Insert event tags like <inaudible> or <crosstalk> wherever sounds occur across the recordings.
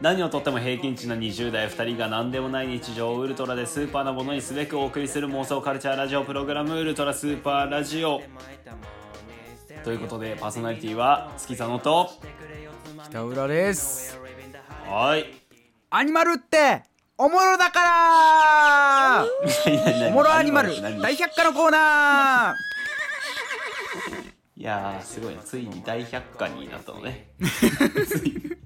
何をとっても平均値の20代2人が何でもない日常をウルトラでスーパーなものにすべくお送りする妄想カルチャーラジオプログラムウルトラスーパーラジオ。ということでパーソナリティは月佐野と北浦です。はい。アニマルっておもろだから!おもろアニマル何大百科のコーナいやーすごいね。ついに大百科になったのね。ついに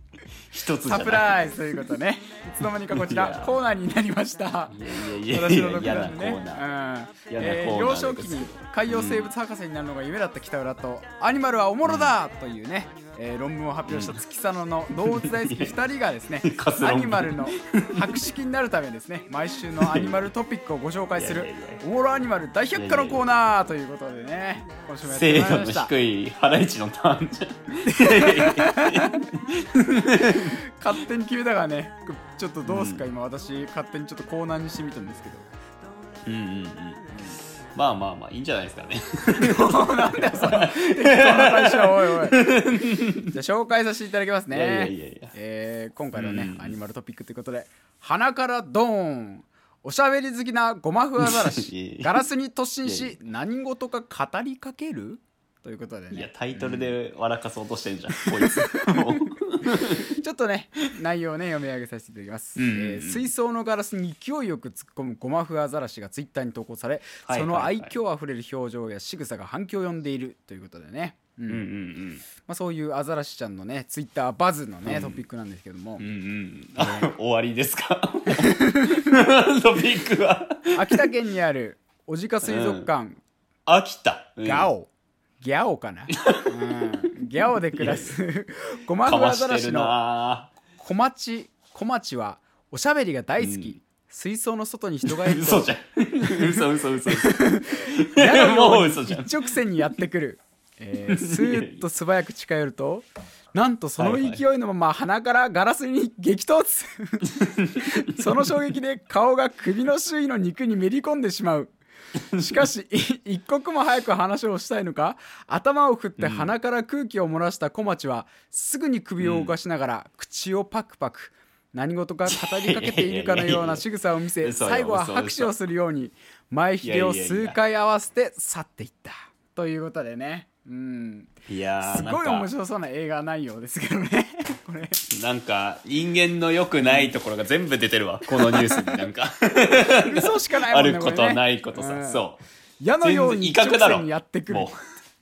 一つサプライズということね。<laughs> いつの間にかこちらコーナーになりました。いやいやいや私のいや嫌な録画にね、幼少期に海洋生物博士になるのが夢だった北浦と、アニマルはおもろだというね、えー論文を発表した月佐野の動物大好き2人がですね <laughs> アニマルの博識になるためにですね毎週のアニマルトピックをご紹介するいやいやいやおもろアニマル大百科のコーナーということでね今週もやって精度のまいりました。低いハライチのターンじゃ。ん勝手に決めたからねちょっとどうすか、今私勝手にちょっとコーナーにしてみたんですけど。うんうんうんまあまあまあいいんじゃないですかね。なんだよその適当な対象おいおい。じゃあ紹介させていただきますね。いやいやいやえー今回のね、うん。アニマルトピックということで鼻からドーン。おしゃべり好きなゴマフアザラシ。やガラスに突進し何事か語りかける？ということでいやねタイトルで笑かそうとしてんじゃん、こいつ <laughs> ちょっとね内容をね読み上げさせていただきます、うんうんうん。えー水槽のガラスに勢いよく突っ込むゴマフアザラシがツイッターに投稿され、はいその愛嬌あふれる表情や仕草が反響を呼んでいるということでね、うん。うんうんまあ、そういうアザラシちゃんのねツイッターバズのね、うん。トピックなんですけども、うんうん。うんあ終わりですか？<laughs> トピックは。秋田県にある小鹿水族館、飽きた、うん。ガオ。ギャオかな、うん、ギャオで暮らす。<laughs> ゴマかフアのな。小町小町はおしゃべりが大好き、うん。水槽の外に人がいると。嘘じゃん。<laughs> 嘘嘘嘘。嘘矢のもようにう嘘じゃん。一直線にやってくる、えースーッと素早く近寄るとなんとその勢いのまま鼻からガラスに激突。<laughs> その衝撃で顔が首の周囲の肉にめり込んでしまう <laughs> しかしい一刻も早く話をしたいのか？頭を振って鼻から空気を漏らした小町はすぐに首を動かしながら口をパクパク何事か語りかけているかのような仕草を見せ最後は嘘拍手をするように前ひれを数回合わせて去っていった。ということでねうん。いやーすごい面白そうな映画内容ですけどね。<laughs> これ。なんか人間の良くないところが全部出てるわ。このニュースに。なんか。嘘しかないもあんねることないことさ、うん。そう。矢のように威嚇だろ。やってくる。も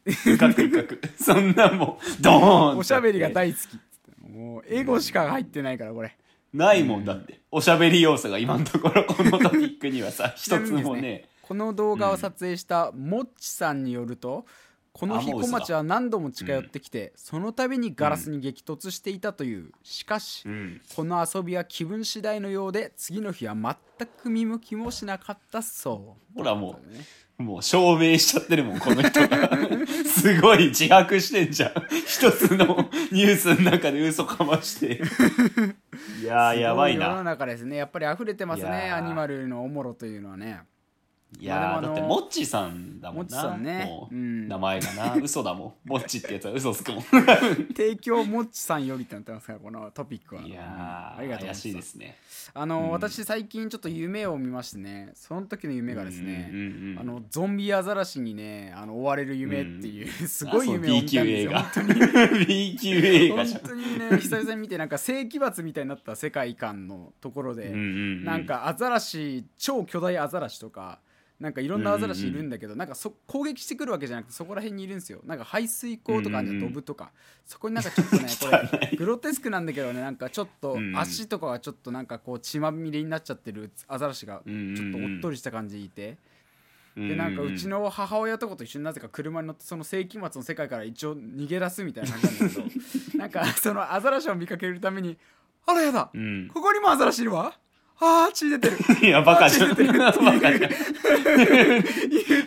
う。威嚇威嚇。そんなもうドーンおしゃべりがだ大好き。もうエゴしか入ってないからこれ。ないもんだって。おしゃべり要素が今のところこのトピックにはさ <laughs> 一つもね。この動画を撮影したもっちさんによると、この日小町は何度も近寄ってきて、その度にガラスに激突していたという。しかし、うん。この遊びは気分次第のようで次の日は全く見向きもしなかったそう。ほらもうねうもう証明しちゃってるもんこの人。が <laughs> すごい自白してんじゃん。一つのニュースの中で嘘かまして。<laughs> いやーやばいすご世のな中ですね。やっぱり溢れてますねアニマルのおもろというのはねいやーもあのだってモッチさんだもんな。モッチさんね。もううん。名前がな。<laughs> 嘘だもん。モッチってやつは嘘つくもん。<laughs> 提供もっちさんよりってなってますからこのトピックは。いやありがとうございます。いですね。あの、うん。私最近ちょっと夢を見ましてね。その時の夢がですね、うんうんうんあのゾンビアザラシにねあの追われる夢っていう、すごい夢を見 B 級たんですよ映画本当に。B 級映画じゃ当にね久々に見てなんか世紀末みたいになった世界観のところで、うんうなんかアザラシ超巨大アザラシとかなんかいろんなアザラシいるんだけど、なんかそ攻撃してくるわけじゃなくてそこら辺にいるんですよ。なんか排水溝とかあるじゃんうんうんドブとかそこになんかちょっとね <laughs> これグロテスクなんだけどねなんかちょっとうん。うん足とかがちょっとなんかこう血まみれになっちゃってるアザラシがちょっとおっとりした感じでいて。でなんかうちの母親とかと一緒になぜか車に乗ってその世紀末の世界から一応逃げ出すみたいな感じなんだけど <laughs> なんかそのアザラシを見かけるためにあらやだ、うん。ここにもアザラシいるわあー血出てる。<laughs> いやバカじゃん。バカじゃん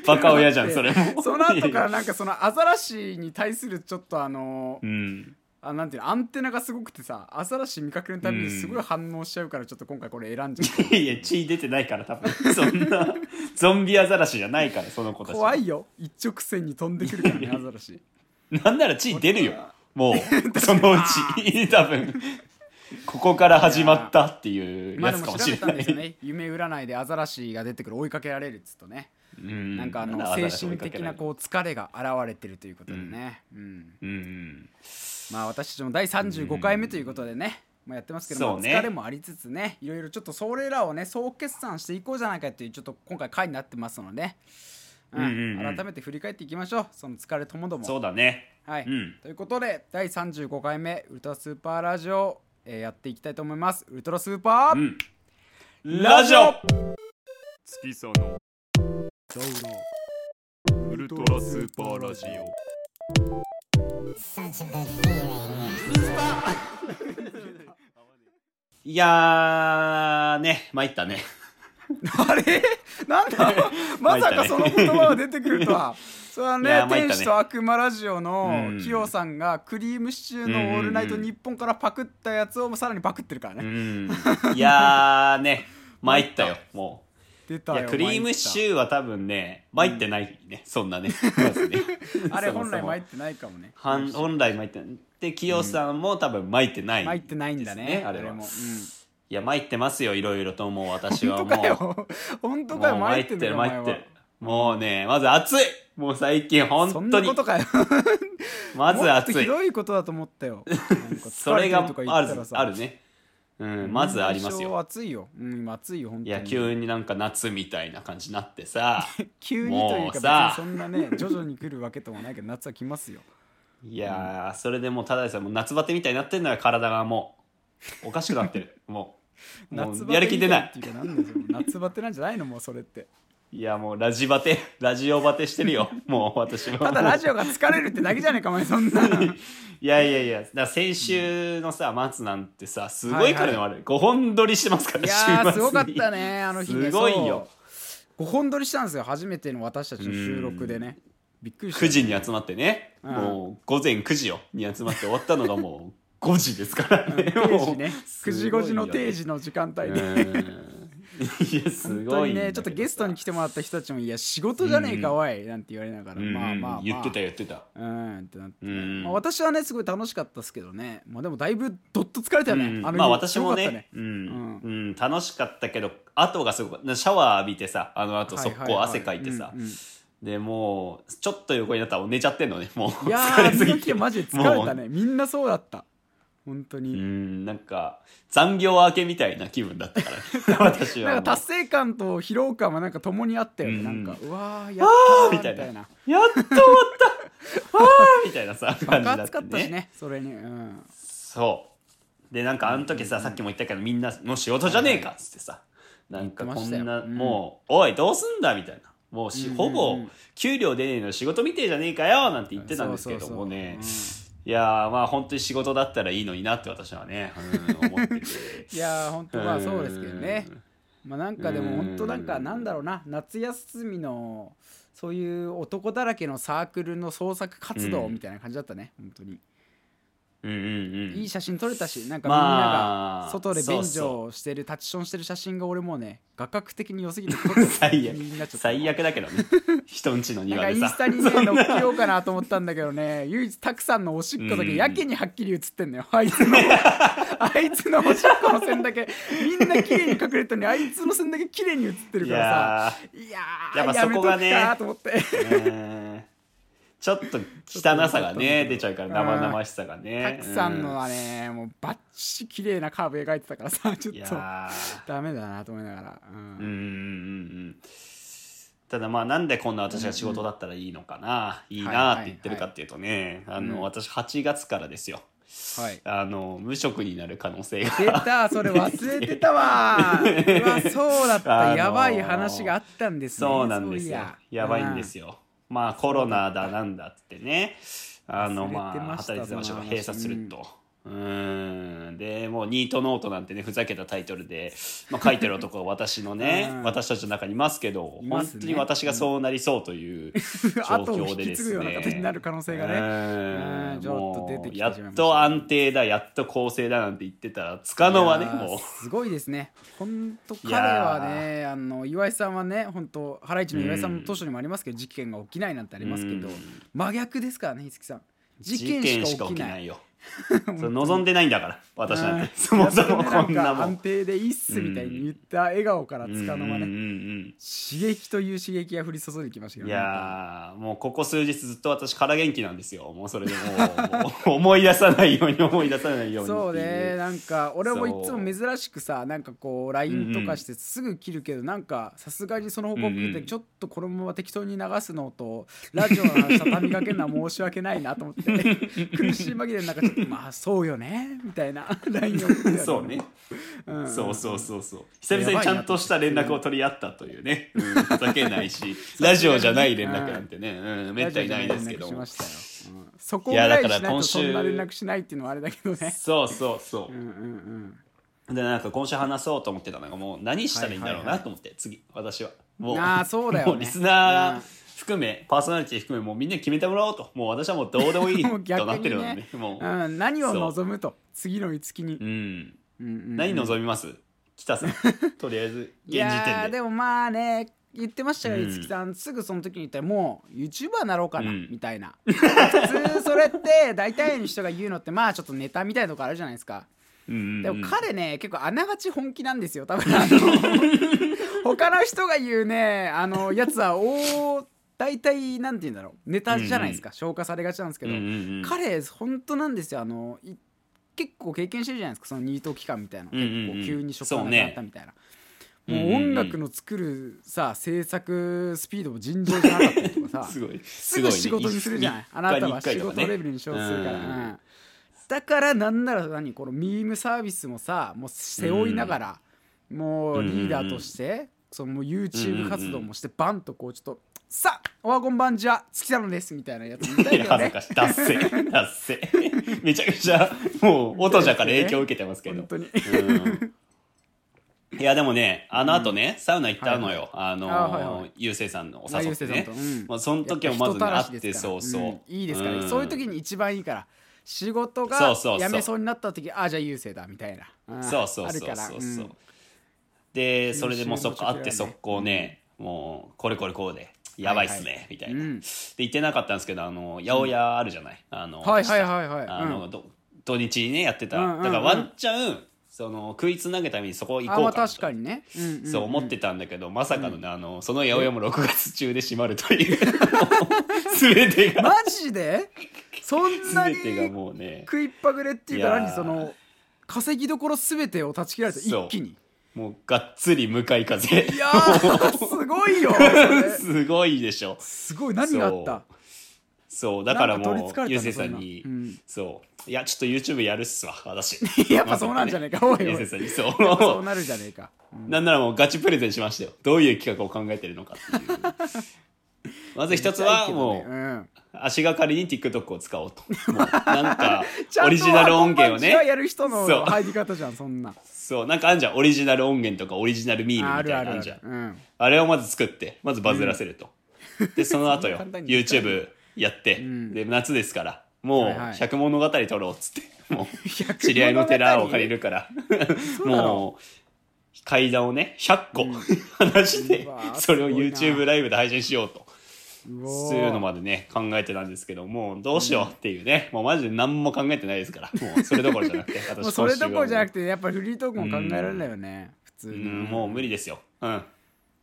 バカ親じゃんそれも。その後からなんかそのアザラシに対するちょっとあのうん。あなんていうのアンテナがすごくてさアザラシ見かけるたびにすごい反応しちゃうからちょっと今回これ選んじゃっいや血出てないから多分。そんなゾンビアザラシじゃないからその子たちた怖いよ。一直線に飛んでくるからねアザラシ。なんなら血出るよ。もう <laughs> そのうち多分ここから始まったっていうまあやつかもしたれない。んですよね。夢占いでアザラシが出てくる追いかけられるっつうとね、うん。なんかあの精神的なこう疲れが現れてるということでね、うんうん。うん。まあ私たちも第35回目ということでね、まあ、やってますけど、まあそうね。疲れもありつつねいろいろちょっとそれらをね総決算していこうじゃないかっていうちょっと今回回になってますので、うん。うんうんうん。改めて振り返っていきましょう。その疲れともども。そうだね。はい、うん。ということで第35回目ウルトラスーパーラジオ、えーやっていきたいと思います。ウルトラスーパー、うん。ラジオ。月さの。ウルトラスーパーラジオ。いやーね参ったね <laughs> あれ？なんだ？<laughs> まさかその言葉が出てくるとは。それはいね。天使と悪魔ラジオのうん。キヨさんがクリームシチューの「オールナイトニッポン」からパクったやつをさらにパクってるからうねん。<laughs> いやーね参ったよも出たよういやクリームシチュューは多分ね参ってないねそんなね。あれ本来参ってないかもね。本来参ってない。でキヨさんも多分参ってない参ってないんだねあれは。も、うん、いや参ってますよいろいろともう <laughs> 私は本もう。当かよ。本当かよ。参ってるもうねまず暑い。もう最近そん本当に。なことかよ。<laughs> まず暑い。ひどいことだと思ったよ。それがあるあるね。うんまずありますよ。暑いよ。うん今暑いよ本当に。いや急になんか夏みたいな感じになってさ。<laughs> 急にというかさにそんなね徐々に来るわけともないけど夏は来ますよ。いやーそれでもうただでさえもう夏バテみたいになってんのよ体がもう。おかしくなってる。もうもうやる気出ない夏バテみたっていうかなんだよ夏バテなんじゃないのもうそれって。いやもうラジバテラジオバテしてるよ。<laughs> もう私はただラジオが疲れるってだけじゃねえかお前そんな。いやいやいやだ先週のさ松なんてさすごい彼の悪い。5本撮りしてますからいやすごかったねあの日ね。すごいよ。5本撮りしたんですよ初めての私たちの収録でね。びっくりした9時に集まってね、うん。もう午前9時よ。に集まって終わったのがもう5時ですからね、定時ね。9時5時の定時の時間帯で。うんいやす本ごいねちょっとゲストに来てもらった人たちも「いや仕事じゃねえかおい」なんて言われながら、うんまあまあまあ。言ってた言ってた。うんってなって、うん。まあ、私はねすごい楽しかったですけどね。まあでもだいぶどっと疲れたよね、うん。あの日まあ私もすごかったね。うん。うん。楽しかったけど後がすごくシャワー浴びてさあの後速攻汗かいてさ。でもうちょっと横になったら寝ちゃってんのね。もういや疲れすぎて。日マジで疲れたね。みんなそうだった本当うに、んなんか残業明けみたいな気分だったからね <laughs> 私は。なんか達成感と疲労感はなんか共にあったよね、うん。なんかうわーやったーみたいな。やっと終わった。わーみたいなさ感じだったしねそれに。うんそう。でなんかあの時ささっきも言ったけどみんなもう仕事じゃねえかっつってさ。なんかこんなうん。もうおいどうすんだみたいな。もうしうんほぼうん。うん給料出ねえの仕事みてえじゃねえかよなんて言ってたんですけどもねいやーまあ本当に仕事だったらいいのになって私はね、うん、思ってて。<laughs> いやー本当まあそうですけどね。まあなんかでも本当なんかうんなんだろうな。夏休みのそういう男だらけのサークルの創作活動みたいな感じだったね本当にうんうんうん。いい写真撮れたしなんかみんなまあが外で便所をしてるタッチションしてる写真が俺もうね画角的に良すぎて撮って <laughs> 最悪。気になっちゃった最悪だけどね。人んちのなんかインスタにね載っけようかなと思ったんだけどね唯一たくさんのおしっこだけやけにはっきり写ってんのよ。あいつの <laughs> あいつのおしっこの線だけみんな綺麗に隠れてるのにあいつの線だけ綺麗に写ってるいからさ。やいやーやっぱそこがね。やめとくかと思って。ー。ねちょっと汚さがね出ちゃうからうん。生々しさがね。たくさんのうはねもうバッチ綺麗なカーブ描いてたからさちょっいとやダメだなと思いながら、うん。ーうんうんただまあなんでこんな私が仕事だったらいいのかな、いいなって言ってるかっていうとね、あのうん。私8月からですよ。はい。あの無職になる可能性が。出たそれ忘れてたわ。<laughs> うわそうだった、あのーやばい話があったんですね。そうなんですよ。や。ばいんですよ、よ、まあコロナだなんだってね。あのまあ働いてた場所が閉鎖するとうーん。でもうニートノートなんてねふざけたタイトルで、まあ、書いてる男が私のね <laughs> うん。私たちの中にいますけど本いますね。当に私がそうなりそうという <laughs> 状後を引き況でです継ぐようなね形になる可能性がね。うん。うん。ちょっと出てきてしまいましたもうやっと安定だやっと公正だなんて言ってたらつかの間ねいやーもうすごいですね。本当い彼やはねあの岩井さんはね本当ハライチの岩井さんの図書にもありますけど、事件が起きないなんてありますけど、うん。真逆ですからね五木さん。事事件件しか起きないよ <laughs> そう望んでないんだから私なんうんて <laughs> そもそもこんなもん。んか安定でいいっすみたいに言った笑顔からつかの間ね、うん。うんうん刺激という刺激が降り注いできましたけどうんいやーもうここ数日ずっと私空元気なんですよ。もうそれでもう思い出さないように思い出さないようにそうねなんか俺もいつも珍しくさなんかこう LINE とかしてすぐ切るけど、なんかさすがにその報告うんうんでちょっとこのまま適当に流すのとラジオの話畳みかけるのは申し訳ないなと思って <laughs> 苦しい紛れになんかちょっと <laughs> まあそうよねみたいな <laughs> LINE を送ってたよそうね、うん。そうそうそうそう。久々にちゃんとした連絡を取り合ったというね、うん、ふざけないし <laughs> ラジオじゃない連絡なんてね、うん、めったにないですけどラジオで連絡しましたよ、うん。そこぐらいしないとそんな連絡しないっていうのはあれだけどね。そうそうそううんうん。でなんか今週話そうと思ってたのがもう何したらいいんだろうなと思って、次私は。もうあーそうだよね。もうリスナー含めパーソナリティ含めもうみんなに決めてもらおうと。もう私はもうどうでもいいとなってるので <laughs> ね。もう、う。ん、何を望むと次の月に。う、ん、うんうんうん。何望みます？北さん。<laughs> とりあえず現時いやー点で。でもまあね言ってましたようん。五木さん、すぐその時に言ったらもう YouTuber になろうかな、うん。みたいな。普通それって大体の人が言うのってまあちょっとネタみたいなとこあるじゃないですか。うんでも彼ね結構あながち本気なんですよ多分。あの <laughs> 他の人が言うねあのやつはお大体なんて言うんだろう。ネタじゃないですか、消化されがちなんですけど、うんうんうん。彼本当なんですよ。あのい結構経験してるじゃないですか。そのニート期間みたいな、うんうんうん。結構急に職がなくなったみたいな、ねもううんうんうん。音楽の作るさ制作スピードも尋常じゃなかったりとかさ。<laughs> すごい。すぐ仕事にするじゃない、あなたは仕事レベルに勝負するから、うん。うん。だからなんなら何このミームサービスもさもう背負いながら、もうリーダーとして、その YouTube 活動もしてバンとこうちょっと「さあおはこんばんじゃ月太郎です」みたいなやつ見たいよね。恥ずかしい。達成達成めちゃくちゃもう音じゃから影響を受けてますけど。本当に。うん。いやでもねあの後ね、サウナ行ったのよ、あのあはいはいゆうせいさんのお誘ってねうんまあ、その時もまずねやっぱ会って人たらしですから。そうそう、んいいですからね、ん。そういう時に一番いいから。仕事がそうそうそう。辞めそうになった時あじゃあ優勢だみたいな、ん。そうそうあるからそう。そうそう、んでそれでもうそこ会って速攻ね、もうこれこれこうでやばいっすね、みたいな、うん。で言ってなかったんですけどあの八百屋あるじゃない、あのはいはいはいはい。あの、土日にねやってた、だからワンチャンその食いつなげためにそこ行こうか確かにね、そう思ってたんだけど、まさかのね、あのその八百屋も6月中で閉まるという <laughs> 全てが。マジで？そんなに全てがもうね。食いっぱぐれっていうか何その稼ぎどころ全てを断ち切られた一気にもうがっつり向かい風。いやーすごいよそれ。<laughs> すごいでしょ。すごい何があった？そう。だからもうゆうせいさんにうん。そう。いやちょっと YouTube やるっすわ私。<laughs> やっぱそうなんじゃねえかおいゆうせいさんにそう。そうなるじゃねえか、うん。なんならもうガチプレゼンしましたよ。どういう企画を考えてるのかっていう。<laughs> まず一つはもううん。足がかりに TikTok を使おうと。もうなんかオリジナル音源をね。やる人のそう。入り方じゃんそんなそう。なんかあんじゃん。オリジナル音源とかオリジナルミームみたいなのあんじゃん。あれをまず作ってまずバズらせると、でその後よ <laughs> YouTube やって、ん。で夏ですからもう百物語撮ろうっつって。もう知り合いの寺を借りるから。もう階段をね100個、<laughs> 話してそれを YouTube ライブで配信しようとそうい。うのまでね考えてたんですけどもうどうしようっていうね、もうマジで何も考えてないですから。もうそれどころじゃなくて <laughs> 私もうそれどころじゃなくててやっぱりフリートークも考えられないよね。普通うにんもう無理ですよ。うん。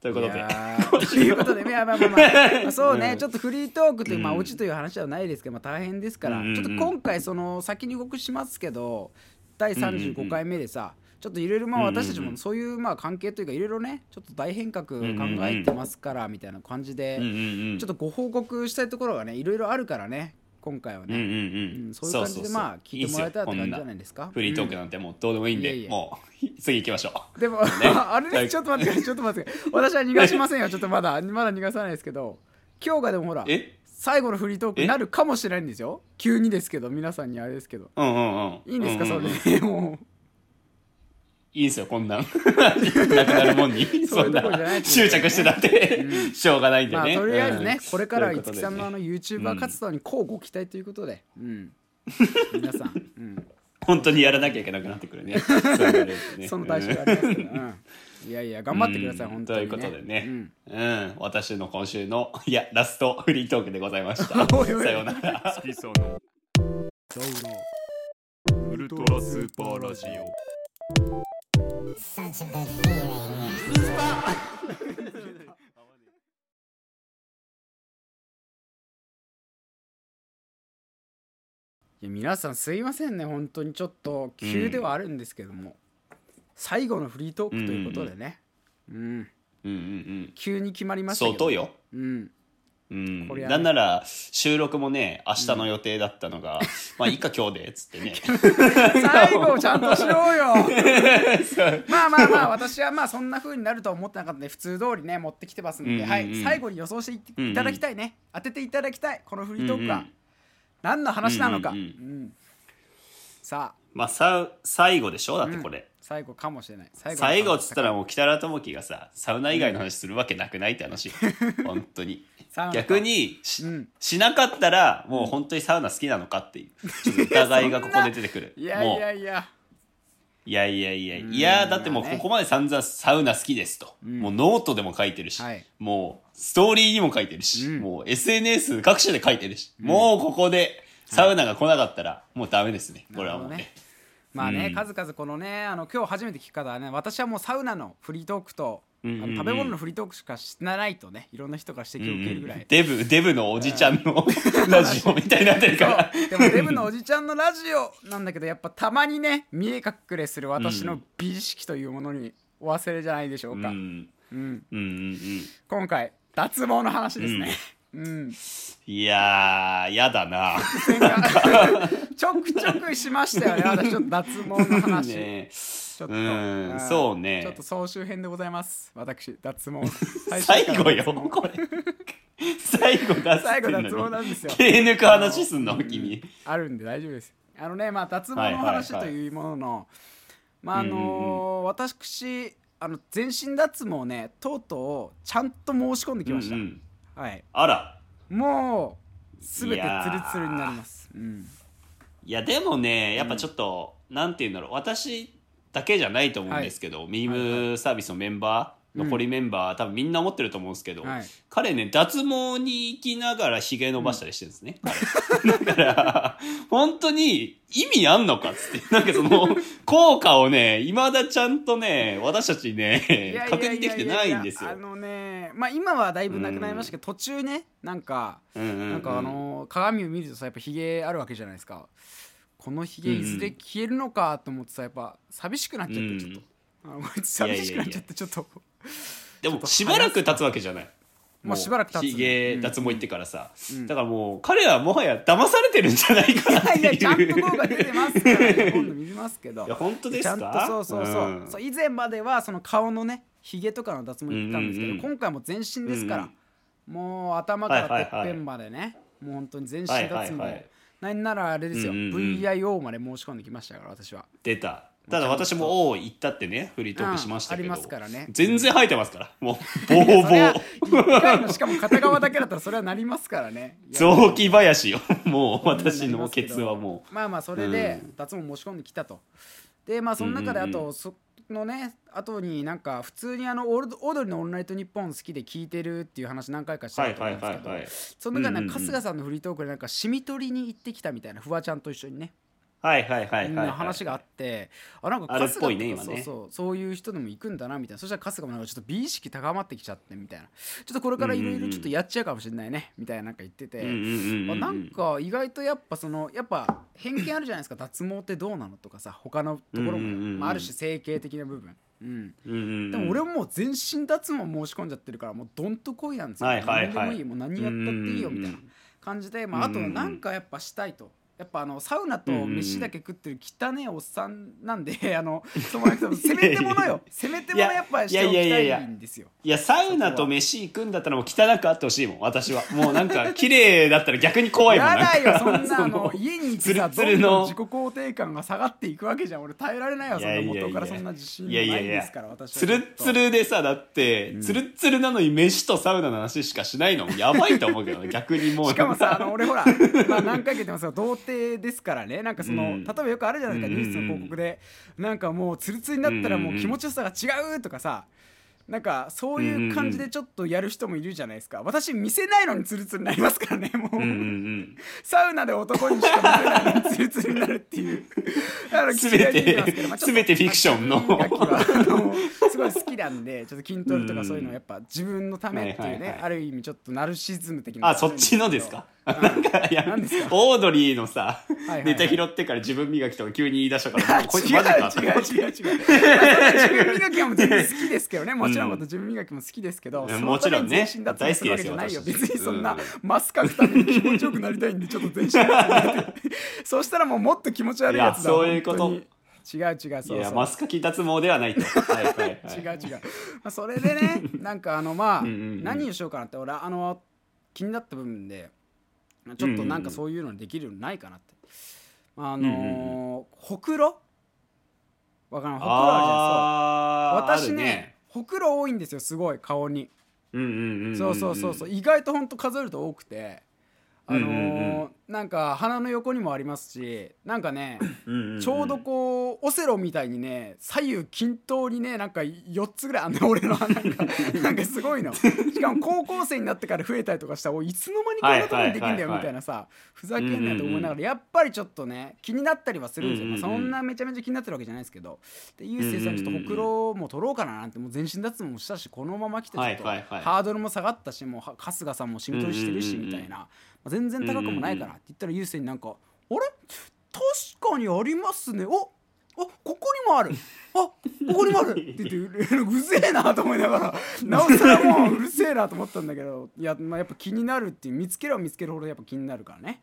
ということで。<laughs> ということで、まあまあまあ、まあ。そうね、うんちょっとフリートークという、まあ、うん。オチという話ではないですけど、まあ、大変ですから、ちょっと今回、その先に告知しますけど、第35回目でさ、ちょっといろいろまあ私たちもそういうまあ関係というかいろいろねちょっと大変革考えてますからみたいな感じでちょっとご報告したいところがねいろいろあるからね今回はね、うんうんうん。うんそういう感じでまあ聞いてもらえたらって感じじゃないですか？フリートークなんてもうどうでもいいんで、もう次行きましょでも、<laughs> あれね、ちょっと待ってください、ちょっと待って。私は逃がしませんよ、ちょっとまだ、まだ逃がさないですけど、今日がでもほら最後のフリートークになるかもしれないんですよ。急にですけど、皆さんにあれですけど。うんうんうん。いいんですか、ううそれで。もう。いいんすよこんなん。<laughs> なくなるもんに。<laughs> そんな。執着してたって、しょうがないんでまあ、ね、とりあえずね、うん。これから五木さんのあの YouTuber 活動にこうご期待ということで、うん。皆さん、うん。本当にやらなきゃいけなくなってくるね。そ <laughs> の対象がありますけど、うん。いやいや、頑張ってください、うん。本当に、ね。ということでね。うん。うん、私の今週のいやラストフリートークでございました。さようなら。好きそうウルトラスーパーラジオいや皆さんすいませんね本当にちょっと急ではあるんですけども、最後のフリートークということでね。うん、うんうん急に決まりうんましたけど相当よ。うんねなんなら収録もね明日の予定だったのが、まあいいか今日でっつってね。<laughs> 最後ちゃんとしろよ。<laughs> まあまあまあ私はまあそんな風になるとは思ってなかったんで普通通りね持ってきてますんで、うんうんうん。はい最後に予想していただきたいね、当てていただきたいこのフリートークが、うんうん。何の話なのか、うんうん。うんさあ。まあさ最後でしょ？だってこれ、最後かもしれない。最最後っつったらももう北原智樹がさサウナ以外の話するわけなくないって話。本当に。サウナか。逆にし,、うん。しなかったらもう本当にサウナ好きなのかっていう。ちょっと疑いがここで出てくる。<laughs> いやいやいや。いやいやいや。いん。やだってもうここまで散々サウナ好きですと、もうノートでも書いてるし、はい。もうストーリーにも書いてるし、うん。もう SNS 各種で書いてるし、もうここでサウナが来なかったらもうダメですね、これはもうね。なるほどまあね、うん。数々このねあの今日初めて聞く方はね私はもうサウナのフリートークと、食べ物のフリートークしかしてないとねいろんな人から指摘を受けるぐらい、デブデブのおじちゃんの <laughs> ラジオみたいになってるから。でもデブのおじちゃんのラジオなんだけどやっぱたまにね見え隠れする私の美意識というものにお忘れじゃないでしょううか、うん。ん。うんうんうん。今回脱毛の話ですね、うんいやーやだな。ちょくちょくしましたよね。私ちょっと脱毛の話、<laughs> ねちょっと。うんん。そうね。ちょっと総集編でございます。私脱毛。最後よこれ。最後出す最後脱毛なんですよ。毛抜く話すんの？君。あるんで大丈夫です。あのねまあ脱毛の話というものの、まああのーうんうん。私あの全身脱毛ねとうとうちゃんと申し込んできました、うんうんはい。あら。もうすべてツルツルになります。うん。いやでもねやっぱちょっと、なんて言うんだろう。私だけじゃないと思うんですけど、ミームサービスのメンバー、残りメンバー多分みんな思ってると思うんですけど、はい。彼ね脱毛に行きながらひげ伸ばしたりしてるんですね、彼。<laughs> だから本当に意味あんのかっつって。<laughs> なんかその効果をねいまだちゃんとね私たちね確認できてないんですよ。あのねまあ今はだいぶなくなりましたけど、途中ねなんかうんうんうん。なんかあのー鏡を見るとさやっぱヒゲあるわけじゃないですか。このヒゲいずれ消えるのかと思ってさやっぱ寂しくなっちゃってちょっと、あのこいつ寂しくなっちゃってちょっと。でもしばらく経つわけじゃない。もうしばらく経つひげ脱毛行ってからさ、ん。だからもう彼はもはや騙されてるんじゃないかなっていう。いやいやちゃんと動画出てますから、ね、今度見ますけど。いや本当ですか？ちゃんとそうそうそう,、うん。そう以前まではその顔のねひげとかの脱毛行ったんですけど、今回も全身ですから、うんもう頭からてっぺんまでね、もう本当に全身脱毛、はいはいはいなんならあれですよ、VIO まで申し込んできましたから私は。出たただ私も「おお行った」ってねフリートークしましたけど、うんありますからね。全然生えてますから。もうボーボー。一回のしかも片側だけだったらそれはなりますからね。雑木林よ。もう私のケツはもまあまあそれでうん脱毛申し込んできたと。でまあその中であとそのね後になんか普通にあのオールドオードリーの「オールナイトニッポン」好きで聞いてるっていう話何回かしうたはいはいと思うんですけど。はいはいその中春日さんのフリートークでなんかしみ取りに行ってきたみたいなフワちゃんと一緒にねはいはいはい話があってあなんか春日ぽいねとか今ね。そうそうそういう人でも行くんだなみたいな。そしたら春日もなんかちょっと美意識高まってきちゃってみたいな。ちょっとこれからいろいろちょっとやっちゃうかもしれないねみたいななんか言ってて、なんか意外とやっぱそのやっぱ偏見あるじゃないですか脱毛ってどうなのとかさ他のところも、まあ、ある種整形的な部分、うん、うんうんうん。でも俺も全身脱毛申し込んじゃってるからもうどんとこいなんですよ、はいはいはい。何でもいいもう何やったっていいよみたいな感じで、まあ、あとなんかやっぱしたいと。やっぱあのサウナと飯だけ食ってる汚ねえおっさんなんで <laughs> あの <laughs> そうなくてもせめてものよ。せめてものやっぱしておきたいんですよ。いやサウナと飯行くんだったらもう汚くあってほしいもん私は。もうなんか綺麗だったら逆に怖いもん。やだよそなんなあの <laughs> 家にいてさどんどん自己肯定感が下がっていくわけじゃん。俺耐えられないよそんな元から。そんな自信ないですから私は。ツルッツルでさだって、ツルッツルなのに飯とサウナの話しかしないの。もやばいと思うけどね逆にもう。しかもさあの俺ほら、まあ、何回か言ってますが童貞ですからね。なんかその、うん。例えばよくあるじゃないですかうんニュースの広告で。なんかもうツルツルになったらもう気持ちよさが違うとかさ。なんかそういう感じでちょっとやる人もいるじゃないですか。私見せないのにツルツルになりますからねもう、うんうんうん。サウナで男にしか見せないのにツルツルになるっていう。あのすべ気がしてまあて、ちょっとすべてフィクションの。すごい好きなんで <laughs> ちょっと筋トレとかそういうのやっぱ自分のためっていうね、はいはいはい。ある意味ちょっとナルシズム的なあ、そっちのですか？うんなんか、いや何ですか、オードリーのさはいはい、ネタ拾ってから自分磨きとか急に言い出したから、あ <laughs> こいつ違うマジかって。違う思って違う違う。<laughs> 自分磨きはもう全然好きですけどねもちろん自分磨きも好きですけど、うんそのもちろんね。ために全身脱毛するわけじゃないよ大好きですよ別にそんな私マスかくために気持ちよくなりたいんでちょっと全身脱毛やってそうしたらもうもっと気持ち悪いやつだいやそういうこと。本当に。違う違うそうそう。いや、マスカキ脱毛ではないと。はいはいはい。違う違う、まあ、それでねなんかあのまあうんうんうん。何をしようかなって俺あの気になった部分でちょっとなんかそういうのできるようにないかなって。あのーほくろ？わからん。ほくろあるじゃ私ね。ほくろ多いんですよすごい顔に。そうそうそうそう。意外とほんと数えると多くて。あのーうんうんなんか鼻の横にもありますしなんかね。ちょうどこうオセロみたいにね左右均等にねなんか4つぐらいあんの俺の鼻が。<laughs> なんかすごいの。しかも高校生になってから増えたりとかしたらおいいつの間にこんなとこにできんだよみたいなさふざけんなよと思いながらやっぱりちょっとね気になったりはするんですよ、そんなめちゃめちゃ気になってるわけじゃないですけど。でゆうせいさんちょっとほくろも取ろうかななんてもう全身脱毛もしたしこのまま来てちょっとハードルも下がったしもうは春日さんも仕事にしてるしみたいな、まあ全然高くもないからって言ったらゆうせいになんか「あれ？確かにありますね。おあここにもある。あここにもある」って言ってうるせえなと思いながらなおさらもううるせえなと思ったんだけどいや,、まあ、やっぱ気になるっていう見つければ見つけるほどやっぱ気になるからね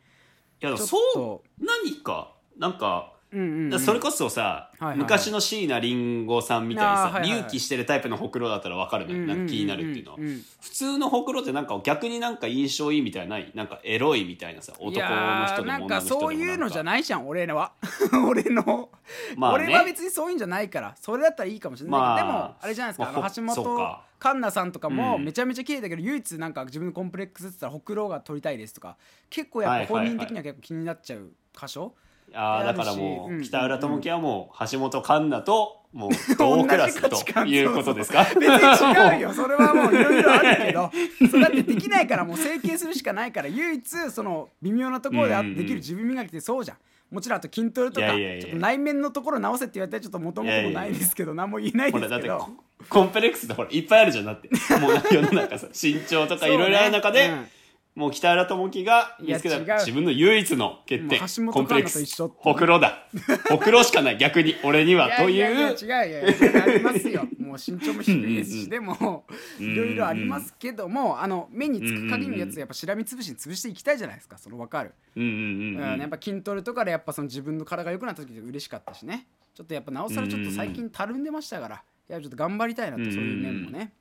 いや、そう、何か、なんか、うんうんうん。それこそさ、はいはいはい。昔の椎名林檎さんみたいにさ隆起してるタイプのほくろだったらわかるのよ、なんか気になるっていうのは、んんんん。普通のほくろってなんか逆になんか印象いいみたいなないなんかエロいみたいなさ男の人ーなんかでも女の人でもそういうのじゃいないじゃん俺のは。<laughs> 俺の、まあね。俺は別にそういうんじゃないからそれだったらいいかもしれないまあでもあれじゃないですか、まあ橋本環奈さんとかもうん。めちゃめちゃ綺麗だけど、唯一なんか自分のコンプレックスって言ったらほくろが取りたいですとか結構やっぱ本人的には結構気になっちゃう箇所、あーだからあるしうんもう北浦智樹はもう橋本環奈ともう <laughs> 同クラスということですか？別に違うよ。<laughs> それはもういろいろあるけどそれだってできないからもう整形するしかないから唯一その微妙なところでできる自分磨きってそうじゃん。もちろんあと筋トレとか内面のところ直せって言われたらちょっと元々もないですけど何も言えないほですけど。ココンプレックスってほらいっぱいあるじゃん。だって。もう世の中さ身長とかいろいろある中で、ねもう北浦智樹が見つけたいや違う。自分の唯一の欠点もう橋本コンプレックス。環奈と一緒ってほくろだ。<laughs> ほくろしかない。逆に俺にはといやいやいや違ういやありますよ。<laughs> もう身長も低いですしでもうんいろいろありますけどもあの目につく限りのやつやっぱしらみつぶしに潰していきたいじゃないですか。その分かる。うんうんうんうん。うんやっぱ筋トレとかでやっぱその自分の体が良くなった時で嬉しかったしね。ちょっとやっぱなおさらちょっと最近たるんでましたから。いやちょっと頑張りたいなとうんそういう面もね。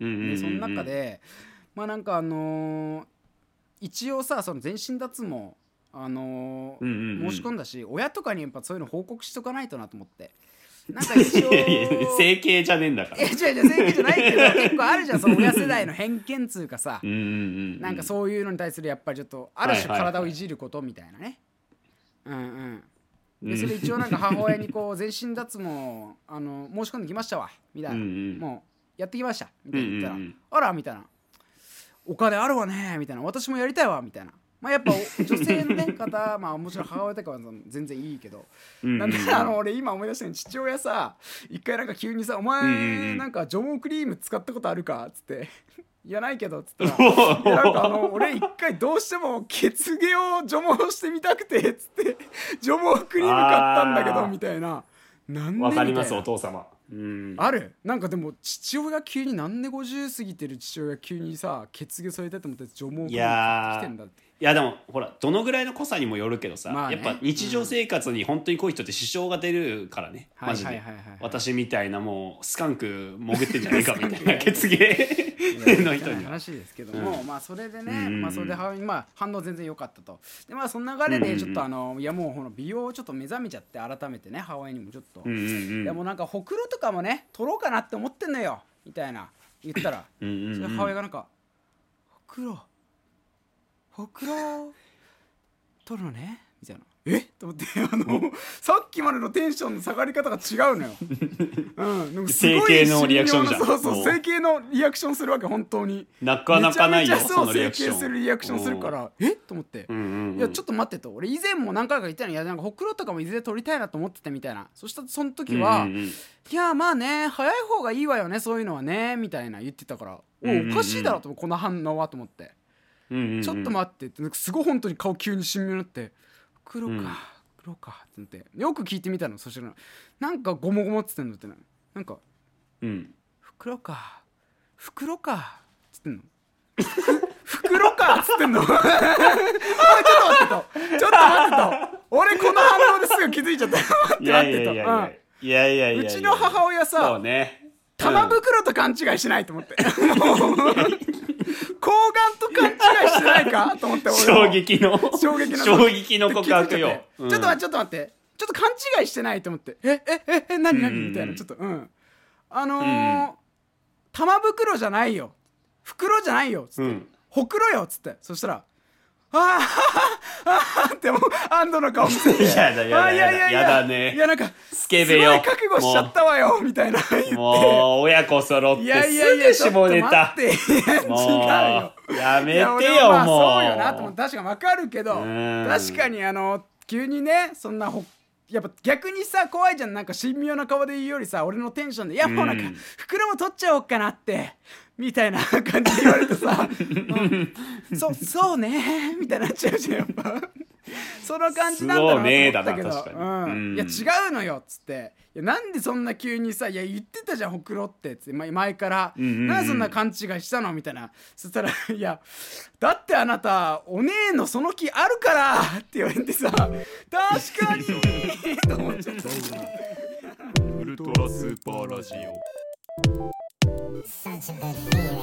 うんうんうんうん。でその中でまあなんかあのー一応さその全身脱毛あのーうんうんうん。申し込んだし親とかにやっぱそういうの報告しとかないとなと思って。<laughs> なんか一応いやいや整形じゃねえんだから。いや違う違う整形じゃないけど結構あるじゃんその親世代の偏見つうかさ。うんうんうんなんかそういうのに対するやっぱりちょっとある種はいはいはい。体をいじることみたいなね。うん。うん。でそれ一応なんか母親にこう全身脱毛あの申し込んできましたわみたいな、うんうん。もうやってきましたみたいな言ったら、うんうんうん。あらみたいなお金あるわねみたいな。私もやりたいわみたいな。まあやっぱお <laughs> 女性の、ね、方まあもちろん母親とかは全然いいけど、なんであの俺今思い出したように父親さ一回なんか急にさ「お前、なんか除毛クリーム使ったことあるか?」っつって「<laughs> いやないけど」っつったら「いやなんかあの俺一回どうしても血毛を除毛してみたくて」っつって「除毛クリーム買ったんだけど」みたいな。なんでわかりますお父様うん。ある。なんかでも父親急になんで50過ぎてる父親急にさ血毛添えたと思って除毛が来てんだって。いやでもほらどのぐらいの濃さにもよるけどさ、まあね。やっぱ日常生活に本当に濃い人って支障が出るからね、はいマジで、はいはいはい。はい私みたいなもうスカンク潜ってんじゃないかみたいな <laughs> 血芸。の人には。話ですけども、うん。まあそれでね、うん。まあそれではまあ反応全然良かったと。でまあその流れでちょっとあの、いやもうこの美容をちょっと目覚めちゃって改めてね母親にもちょっと、うんうんうん。いやもうなんかほくろとかもね取ろうかなって思ってんのよみたいな言ったら。うんうんうんそれで母親がなんか「ほくろほくろ取るのね」みたいな。え？と思ってあのさっきまでのテンションの下がり方が違うのよ、<laughs> うん、なんかすごい整形のリアクションじゃん。そうそうもう。整形のリアクションするわけ本当に。なかなかないよめちゃめちゃそうそのリアクション整形するリアクションするから。え？と思って、うんうんうん。いやちょっと待ってと。俺以前も何回か言ったのいやなんかほくろとかもいずれ取りたいなと思ってたみたいな。そしたらその時は、うんうんうん。いやまあね早い方がいいわよねそういうのはねみたいな言ってたから、うんうんうんおおかしいだろと思うこの反応はと思って、ちょっと待ってってなんかすごい本当に顔急に神妙になって「黒か、うん。黒か」って言ってよく聞いてみたのそしたら。なんかゴモゴモっつってんのってな。なんかうん「袋か袋か」っつってんの「ふ <laughs> 袋か」っつってんの。<laughs> おいちょっと待ってと。ちょっと待ってと。俺この反応ですぐ気づいちゃった。待って待ってと。やいやいやいや。うちの母親さね。玉袋と勘違いしないと思って。も <laughs> う睾丸と勘違いしてないか？<laughs> と思って俺も。衝撃の。衝撃の。衝撃の告白よ。ちょっと待って。ちょっと待ってちょっと勘違いしてないと思って。ええええ何何？みたいな。ちょっとうん。あのうん。ー玉袋じゃないよ。袋じゃないよ。つって、うん。ほくろよ。っつって。そしたらあーあーってもう安堵の顔見せて。やだやだやいやいややだね。いやなんかスケベよ。すごい覚悟しちゃったわよみたいな言って。もう親子揃っていやいやいやすぐ下ネタ。ちょっと待って。違うもようやめいやてよ俺もう。そうよなと思って。確かに分かるけどうん。確かにあの急にねそんなほやっぱ逆にさ怖いじゃん。なんか神妙な顔で言うよりさ俺のテンションで「いやもうなんかうん。袋も取っちゃおうかなって」みたいな感じで言われてさ「うん。そそうね」みたいになっちゃうじゃんやっぱ。その感じなんだろうなと思ったけど。そうねだな確かに。うん。うん。いや違うのよっつって「いやなんでそんな急にさいや言ってたじゃんほくろって」っつって。前前から「うんうんうん。なんでそんな勘違いしたの?」みたいな。そしたら「いやだってあなたお姉のその気あるから」って言われてさ「確かに」と思っちゃった。ウルトラスーパーラジオ Such a good feeling.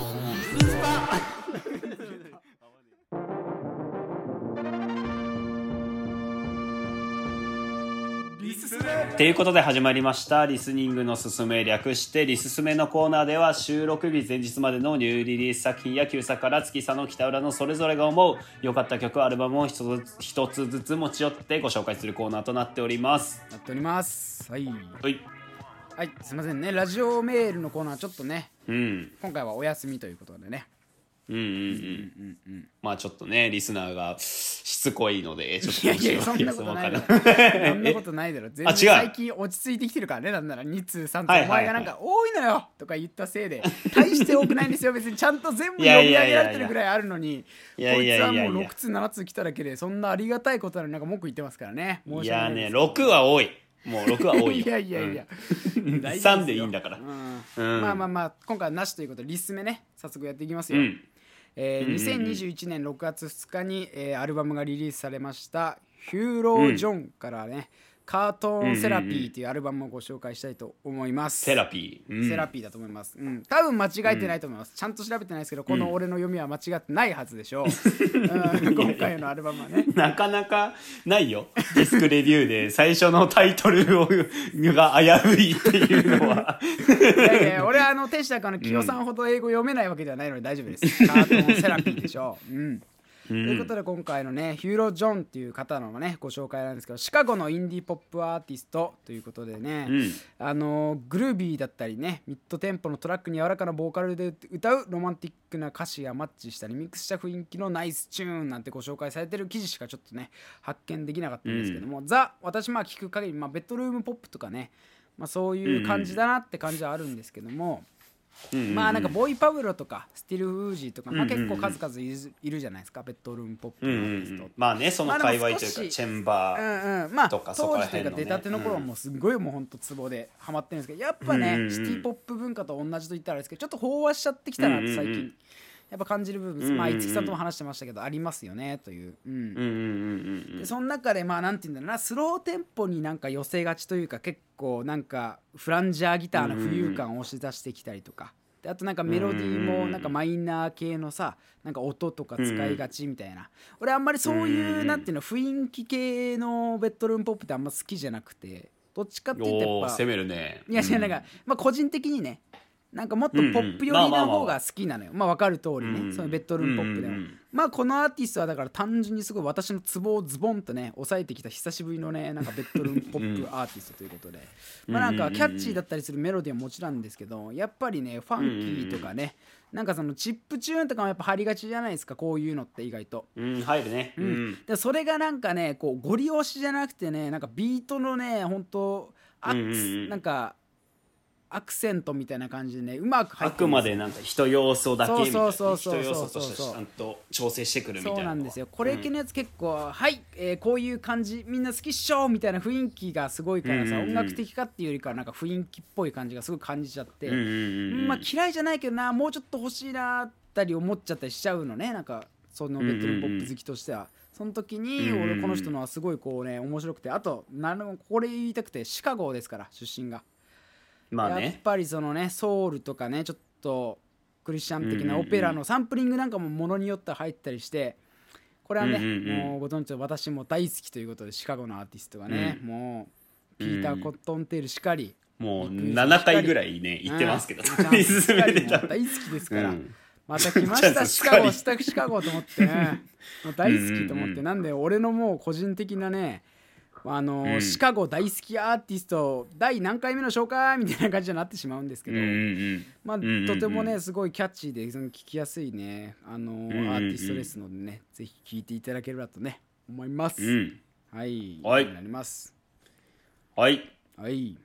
ということで始まりましたリスニングのすすめ略してリススメのコーナーでは収録日前日までのニューリリース作品や旧作から月佐の北浦のそれぞれが思う良かった曲アルバムを一つずつ一つずつ持ち寄ってご紹介するコーナーとなっております。なっております。はい。はい。はい。すいませんね。ラジオメールのコーナーちょっとねうん。今回はお休みということでね。うんうんうんまあちょっとねリスナーがしつこいのでちょっといやいやそんなことないだろ。<laughs> そんなことないだろ。全然 <laughs> 最近落ち着いてきてるからねなんなら。2通3通。はいはいはい。お前がなんか多いのよとか言ったせいで。大して多くないんですよ。別にちゃんと全部読み上げられてるぐらいあるのに。いやいやいやいや。こいつはもう6通7通来ただけでそんなありがたいことなのになんか文句言ってますからね。申いし訳なやねいです6は多いもう6は多いよ。<laughs> いやいやいや、うん。大丈夫3でいいんだから。うん。うん。まあまあまあ今回はなしということでリスメね早速やっていきますよ、うん。えーうんうんうん。2021年6月2日に、えーアルバムがリリースされました「ヒューロー・ジョン」からね、カートーン・セラピーというアルバムをご紹介したいと思います。セラピー、うんセラピーだと思います。うん、多分間違えてないと思います。ちゃんと調べてないですけど、この俺の読みは間違ってないはずでしょう。<laughs> うん、今回のアルバムはね。なかなかないよディスクレビューで最初のタイトルをが危ういっていうのは <laughs> いやいや俺はあの天使高の清さんほど英語読めないわけではないので大丈夫です。<laughs> カートーン・セラピーでしょう。うんということで今回のねヒューロ・ジョンっていう方のねご紹介なんですけどシカゴのインディーポップアーティストということでね、うん。あのグルービーだったりねミッドテンポのトラックに柔らかなボーカルで歌うロマンティックな歌詞がマッチしたリミックスした雰囲気のナイスチューンなんてご紹介されてる記事しかちょっとね発見できなかったんですけども、ザ私まあ聞く限り、まあ、ベッドルームポップとかね、まあ、そういう感じだなって感じはあるんですけども、まあなんかボーイ・パブロとかスティル・フージーとか、まあ、結構数々いるいるじゃないですか。ベッドルームポップのアーティスト。まあねその界隈というかチェンバうー、とかそこ当時というか出たての頃はもうすごいもうほんとツボでハマってるんですけどやっぱね、シティポップ文化と同じと言ったらあれですけどちょっと飽和しちゃってきたなって最近、やっぱ感じる部分、まあ五木さんとも話してましたけどありますよねという、でその中でまあなんて言うんだろうな。スローテンポになんか寄せがちというか結構なんかフランジャーギターの浮遊感を押し出してきたりとか。であとなんかメロディーもなんかマイナー系のさなんか音とか使いがちみたいな。俺あんまりそういううんなんていうの雰囲気系のベッドルームポップってあんま好きじゃなくてどっちかっていうとおおやっぱ攻めるね。いやいやなんかまあ個人的にねなんかもっとポップ寄りな方が好きなのよ。まあ分かる通りね、うんそのベッドルームポップでも、うんうんうん。まあこのアーティストはだから単純にすごい私のツボをズボンとね抑えてきた久しぶりのねなんかベッドルームポップアーティストということで、まあなんかキャッチーだったりするメロディーはもちろんですけどやっぱりねファンキーとかね、なんかそのチップチューンとかもやっぱ張りがちじゃないですかこういうのって意外と。うん入るね。うん。でそれがなんかねこうゴリ押しじゃなくてねなんかビートのね本当アクス、うんうん。うんなんかアクセントみたいな感じでねうまく入あくまってるんですよでなんか人要素だけみたいなそうそうそうそう人要素としてちゃんと調整してくるみたいなそうなんですよ。これ系のやつ結構、はい、えーこういう感じみんな好きっしょみたいな雰囲気がすごいからさ、うんうんうん。音楽的かっていうよりかはなんか雰囲気っぽい感じがすごい感じちゃって、うんうんうんうん。まあ嫌いじゃないけどなもうちょっと欲しいなったり思っちゃったりしちゃうのねなんかそのベッドルームポップ好きとしては。その時にうんうん俺この人のはすごいこうね面白くて。あとこれ言いたくてシカゴですから出身がまあね。ぱりそのねソウルとかねちょっとクリスチャン的なオペラのサンプリングなんかもものによっては入ったりしてこれはね、うんうんうん。もうご存知の私も大好きということでシカゴのアーティストがね、もうピーター・コットンテールしかり、もうびっくり7回ぐらいね言ってますけど大好きですから、うんまた来ましたシカゴした。シカゴと思ってね。もう大好きと思って、うんうんうん。なんで俺のもう個人的なねあのーうん。シカゴ大好きアーティスト第何回目の紹介みたいな感じになってしまうんですけど、うんうんうん。まあ、んうんうん。とてもねすごいキャッチーで聞きやすいね。あのーうんうんうん。アーティストですのでね。ぜひ聴いていただければとね思います、うん。はい。はい。なります。はい。はい。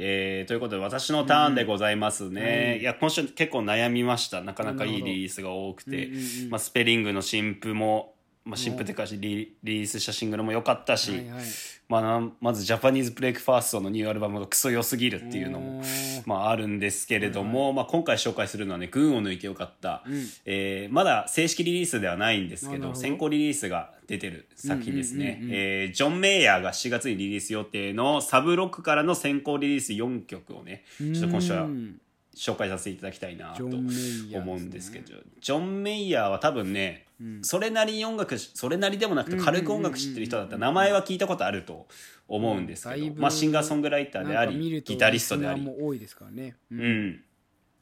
えーということで私のターンでございますね、うんいや今週結構悩みました。なかなかいいリリースが多くて、うんうんうん。まあ、スペリングの新譜も、まあ、新譜っていうかリリースしたシングルも良かったし、はいはいまあな、まず Japanese Breakfast のニューアルバムがクソ良すぎるっていうのもまあ、あるんですけれども、まあ、今回紹介するのはね群を抜いてよかった、うん。えーまだ正式リリースではないんですけど。先行リリースが出てる作品ですね、えージョン・メイヤーが7月にリリース予定の Sob Rock からの先行リリース4曲をねちょっと今週はうん紹介させていただきたいなと思うんですけど。ジョン・メイヤーは多分ね、それなりに音楽しそれなりでもなくて軽く音楽知ってる人だったら名前は聞いたことあると思うんですけど、まあ、シンガーソングライターでありギタリストであり。多いですからね、うん。うん、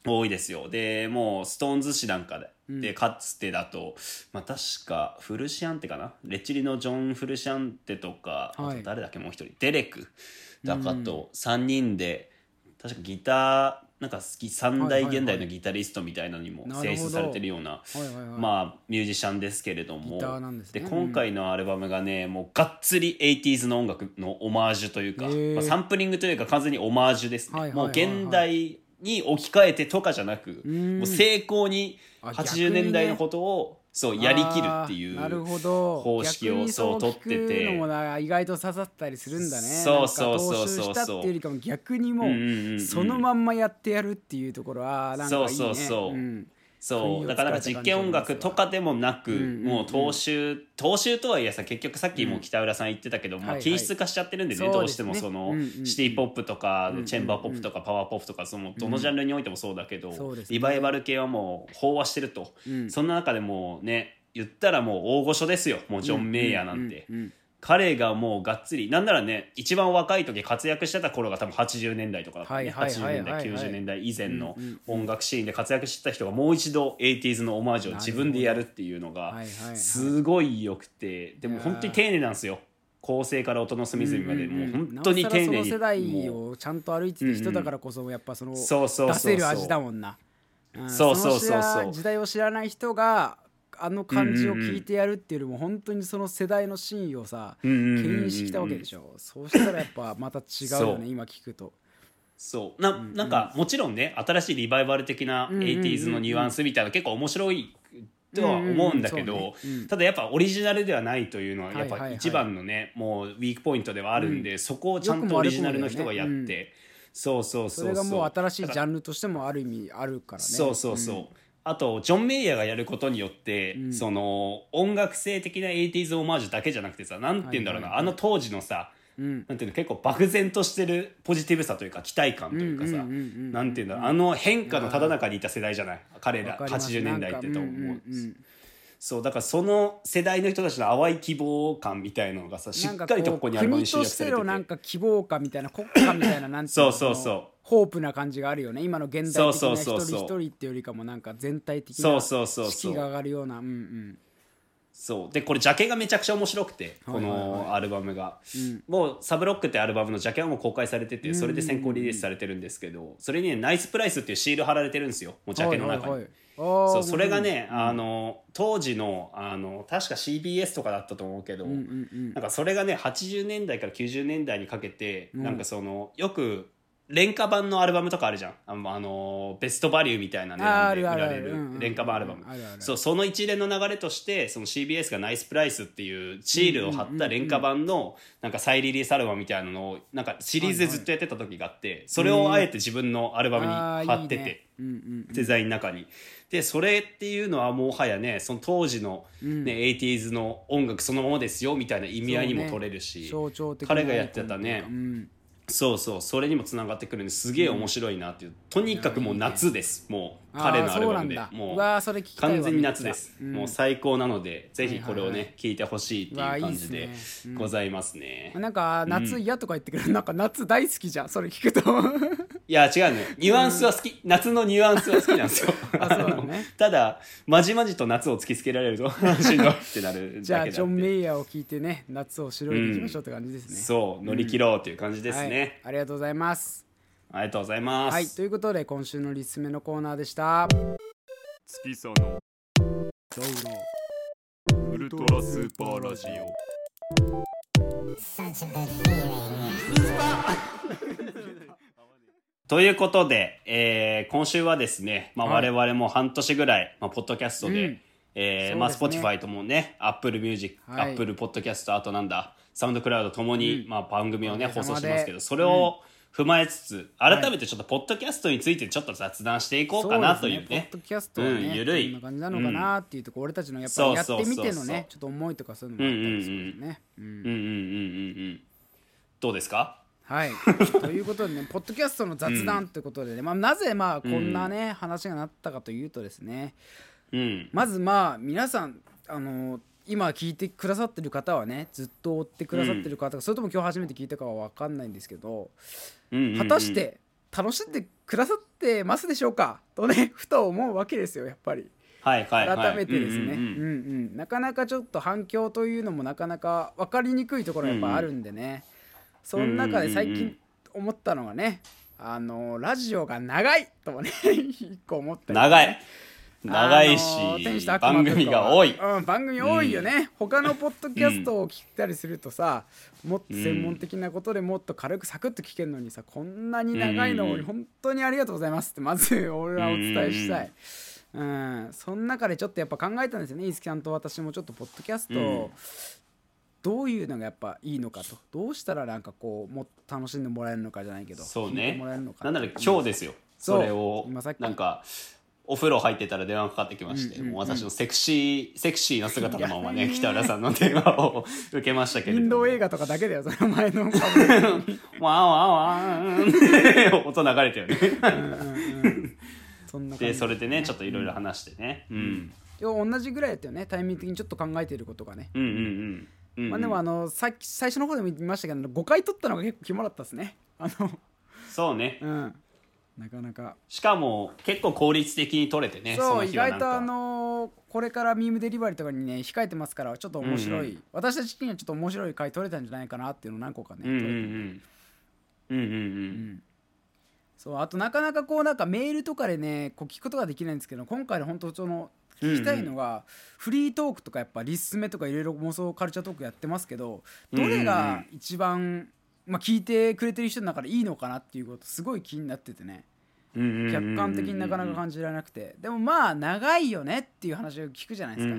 多いですよ。でもうストーンズ誌なんかで,、でかつてだと、まあ、確かフルシアンテかな？レッチリのジョン・フルシアンテとか、あはい。と誰だっけ？もう一人。デレクだかと3人で確かギターなんか好き三大現代のギタリストみたいなのにも選出されてるようなまあミュージシャンですけれどもで今回のアルバムがねもうがっつり 80s の音楽のオマージュというか、まあ、サンプリングというか完全にオマージュですね、もう現代に置き換えてとかじゃなくん。もう成功にあ80年代のことをそうやりきるっていう方式を逆にそう取ってて。聞くのもな意外と刺さったりするんだね。そうそうそうそう。っていうよりかも逆にもうそのまんまやってやるっていうところはなんかいいね。そうそうそうんそう。だからなんか実験音楽とかでもなく、もう踏襲踏襲とはいえさ結局さっきも北浦さん言ってたけど、まあ、はいはい。均質化しちゃってるんでね、どうしてもその、シティ・ポップとか、チェンバーポップとかパワーポップとかそのどのジャンルにおいてもそうだけど、リバイバル系はもう飽和してると、うん。そんな中でもうね言ったらもう大御所ですよ。もうジョン・メイヤーなんて。彼がもうがっつりなんならね一番若い時活躍してた頃が多分80年代とかだったね。はいはいはいはい80年代はい90年代以前の音楽シーンで活躍してた人がもう一度 80s のオマージュを自分でやるっていうのがすごい良くてでも本当に丁寧なんですよ。構成から音の隅々まで。もう本当に丁寧に。世代をちゃんと歩いてる人だからこそやっぱその出せる味だもんな。うん。そうそうそうそう。時代を知らない人があの感じを聞いてやるっていうよりも本当にその世代の真意をさ牽引してきたわけでしょ。そうしたらやっぱまた違うよね今聞くと。そう。ななんかもちろんね新しいリバイバル的な 80s のニュアンスみたいな結構面白いとは思うんだけどただやっぱオリジナルではないというのはやっぱ一番のねもうウィークポイントではあるんでそこをちゃんとオリジナルの人がやって。そうそうそうそれがもう新しいジャンルとしてもある意味あるからね。そうそうそう、あとジョン・メイヤーがやることによって、その音楽性的な 80s オマージュだけじゃなくてさなんて言うんだろうな、はいはいはい。あの当時のさ、ん。なんていうの結構漠然としてるポジティブさというか期待感というかさ、うんうんうんうんなんていうんだろうあの変化のただ中にいた世代じゃない彼らわかります。80年代ってと思う、なんかうんうんうんそうだからその世代の人たちの淡い希望感みたいなのがさしっかりとここにアルバムに集約されてしてのなんてか希望感みたいな国家みたいななんていのそうそうそう。のホープな感じがあるよね。今の現代的な一人一人っていうよりかもなんか全体的なそうそうそうそう。士気が上がるようなうんうん。そう。でこれジャケがめちゃくちゃ面白くてこのアルバムが、ん。もうサブロックってアルバムのジャケはもう公開されててそれで先行リリースされてるんですけどそれにねナイスプライスっていうシール貼られてるんですよ。もうジャケの中に、はいはいはいそうそれがね、あの当時のあの確か CBS とかだったと思うけど、うんうんうん。なんかそれがね80年代から90年代にかけて、なんかそのよく廉価版のアルバムとかあるじゃん。あのベストバリューみたいな値段で売られる廉価版アルバム。そうその一連の流れとしてその CBS がナイスプライスっていうシールを貼った廉価版のなんか再リリースアルバムみたいなのをなんかシリーズでずっとやってた時があってそれをあえて自分のアルバムに貼ってて。いいね。うんうん。デザインの中に。でそれっていうのはもはやねその当時の、ね 80s の音楽そのままですよみたいな意味合いにも取れるし、象徴的な彼がやってたね。うんそうそうそれにもつながってくるんです。げえ面白いなっていう、とにかくもう夏です。もう彼のアルバムで。もう完全に夏です、もう最高なのでぜひこれをね、はいはいは聞いてほしいっていう感じうわいいでっすね。うん。ございますね、なんか夏嫌とか言ってくる。なんか夏大好きじゃん。それ聞くといや違うのよニュアンスは好き、夏のニュアンスは好きなんですよ。<laughs> あそうなののね。<laughs> ただまじまじと夏を突きつけられるとしんどいってなるだけじゃあだジョン・メイヤーを聞いてね夏をしのいでいきましょうって感じですね、そう乗り切ろうという感じですはい。ね、ありがとうございます。ありがとうございます、はい。ということで今週のリスメのコーナーでした。月さのどうぞウルトラスーパーラジオ.ということで、えー今週はですね、まあ、はい。我々も半年ぐらい、まあ、ポッドキャストで、うん。えーまあ、Spotify ともね、Apple Music、はい。Apple Podcast、あとなんだ、サウンドクラウドともに、まあ、番組をね、放送してますけど、それを踏まえつつ、改めてちょっとポッドキャストについてちょっと雑談していこうかなというポッねド。キャストはね、うんゆるい。どんな感じなのかなっていうところ、俺たちのやっぱりやってみてのそう。そうそうねちょっと思いとかそういうのもあったりするんでね、うん。うんうんうんうんうん。どうですか？はい。<laughs> ということでねポッドキャストの雑談ということでね、まあ、なぜまあこんなね、話がなったかというとですねうん。まずまあ皆さんあの今聞いてくださってる方はねずっと追ってくださってる方が、それとも今日初めて聞いたかは分かんないんですけどうんうんうん果たし、て楽しんでくださってますでしょうか？とね <laughs> ふと思うわけですよやっぱり。はいはいはい、改めてですね、うんうんなかなかちょっと反響というのもなかなか分かりにくいところがやっぱあるんでね、その中で最近思ったのがねあのラジオが長いともね <laughs> 一個思ったり。ね長い。長いし、番組が多い。うん、番組多いよね、他のポッドキャストを聞いたりするとさ、もっと専門的なことでもっと軽くサクッと聞けるのにさこんなに長いのうん本当にありがとうございますってまず俺はお伝えしたい。うん、その中でちょっとやっぱ考えたんですよね、いつきさんと私もちょっとポッドキャストをどういうのがやっぱいいのかと、どうしたらなんかこうもっと楽しんでもらえるのかじゃないけど、そうね。もらえるの。か。なんなら今日ですよ。それを今さっき。なんかお風呂入ってたら電話かかってきまして、うんうんうん。もう私のセクシーセクシーな姿のままね北浦さんの電話を受けましたけれども。インド映画とかだけだよ、その前の。ワンワンワンって音流れてるねそんでそれでねちょっといろいろ話してね、うん、要は同じぐらいだったよねタイミング的にちょっと考えていることがね、うんうんうんうん。まあでもあのさっき最初の方でも言いましたけど5回取ったのが結構肝だったですね。あのそうね。うん。なかなか。しかも結構効率的に取れてねそそう意外とあのこれからミームデリバリーとかにね控えてますからちょっと面白い、うん私たちにはちょっと面白い回取れたんじゃないかなっていうのを何個かね、うんうんう取れてんうんうん。うん。そうあとなかなかこうなんかメールとかでねこう聞くことができないんですけど今回の本当その聞きたいのが、フリートークとかやっぱリスメとかいろいろ妄想カルチャートークやってますけどどれが一番、まあ、聞いてくれてる人の中でいいのかなっていうことすごい気になっててね客観的になかなか感じられなくて。でもまあ長いよねっていう話を聞くじゃないですか、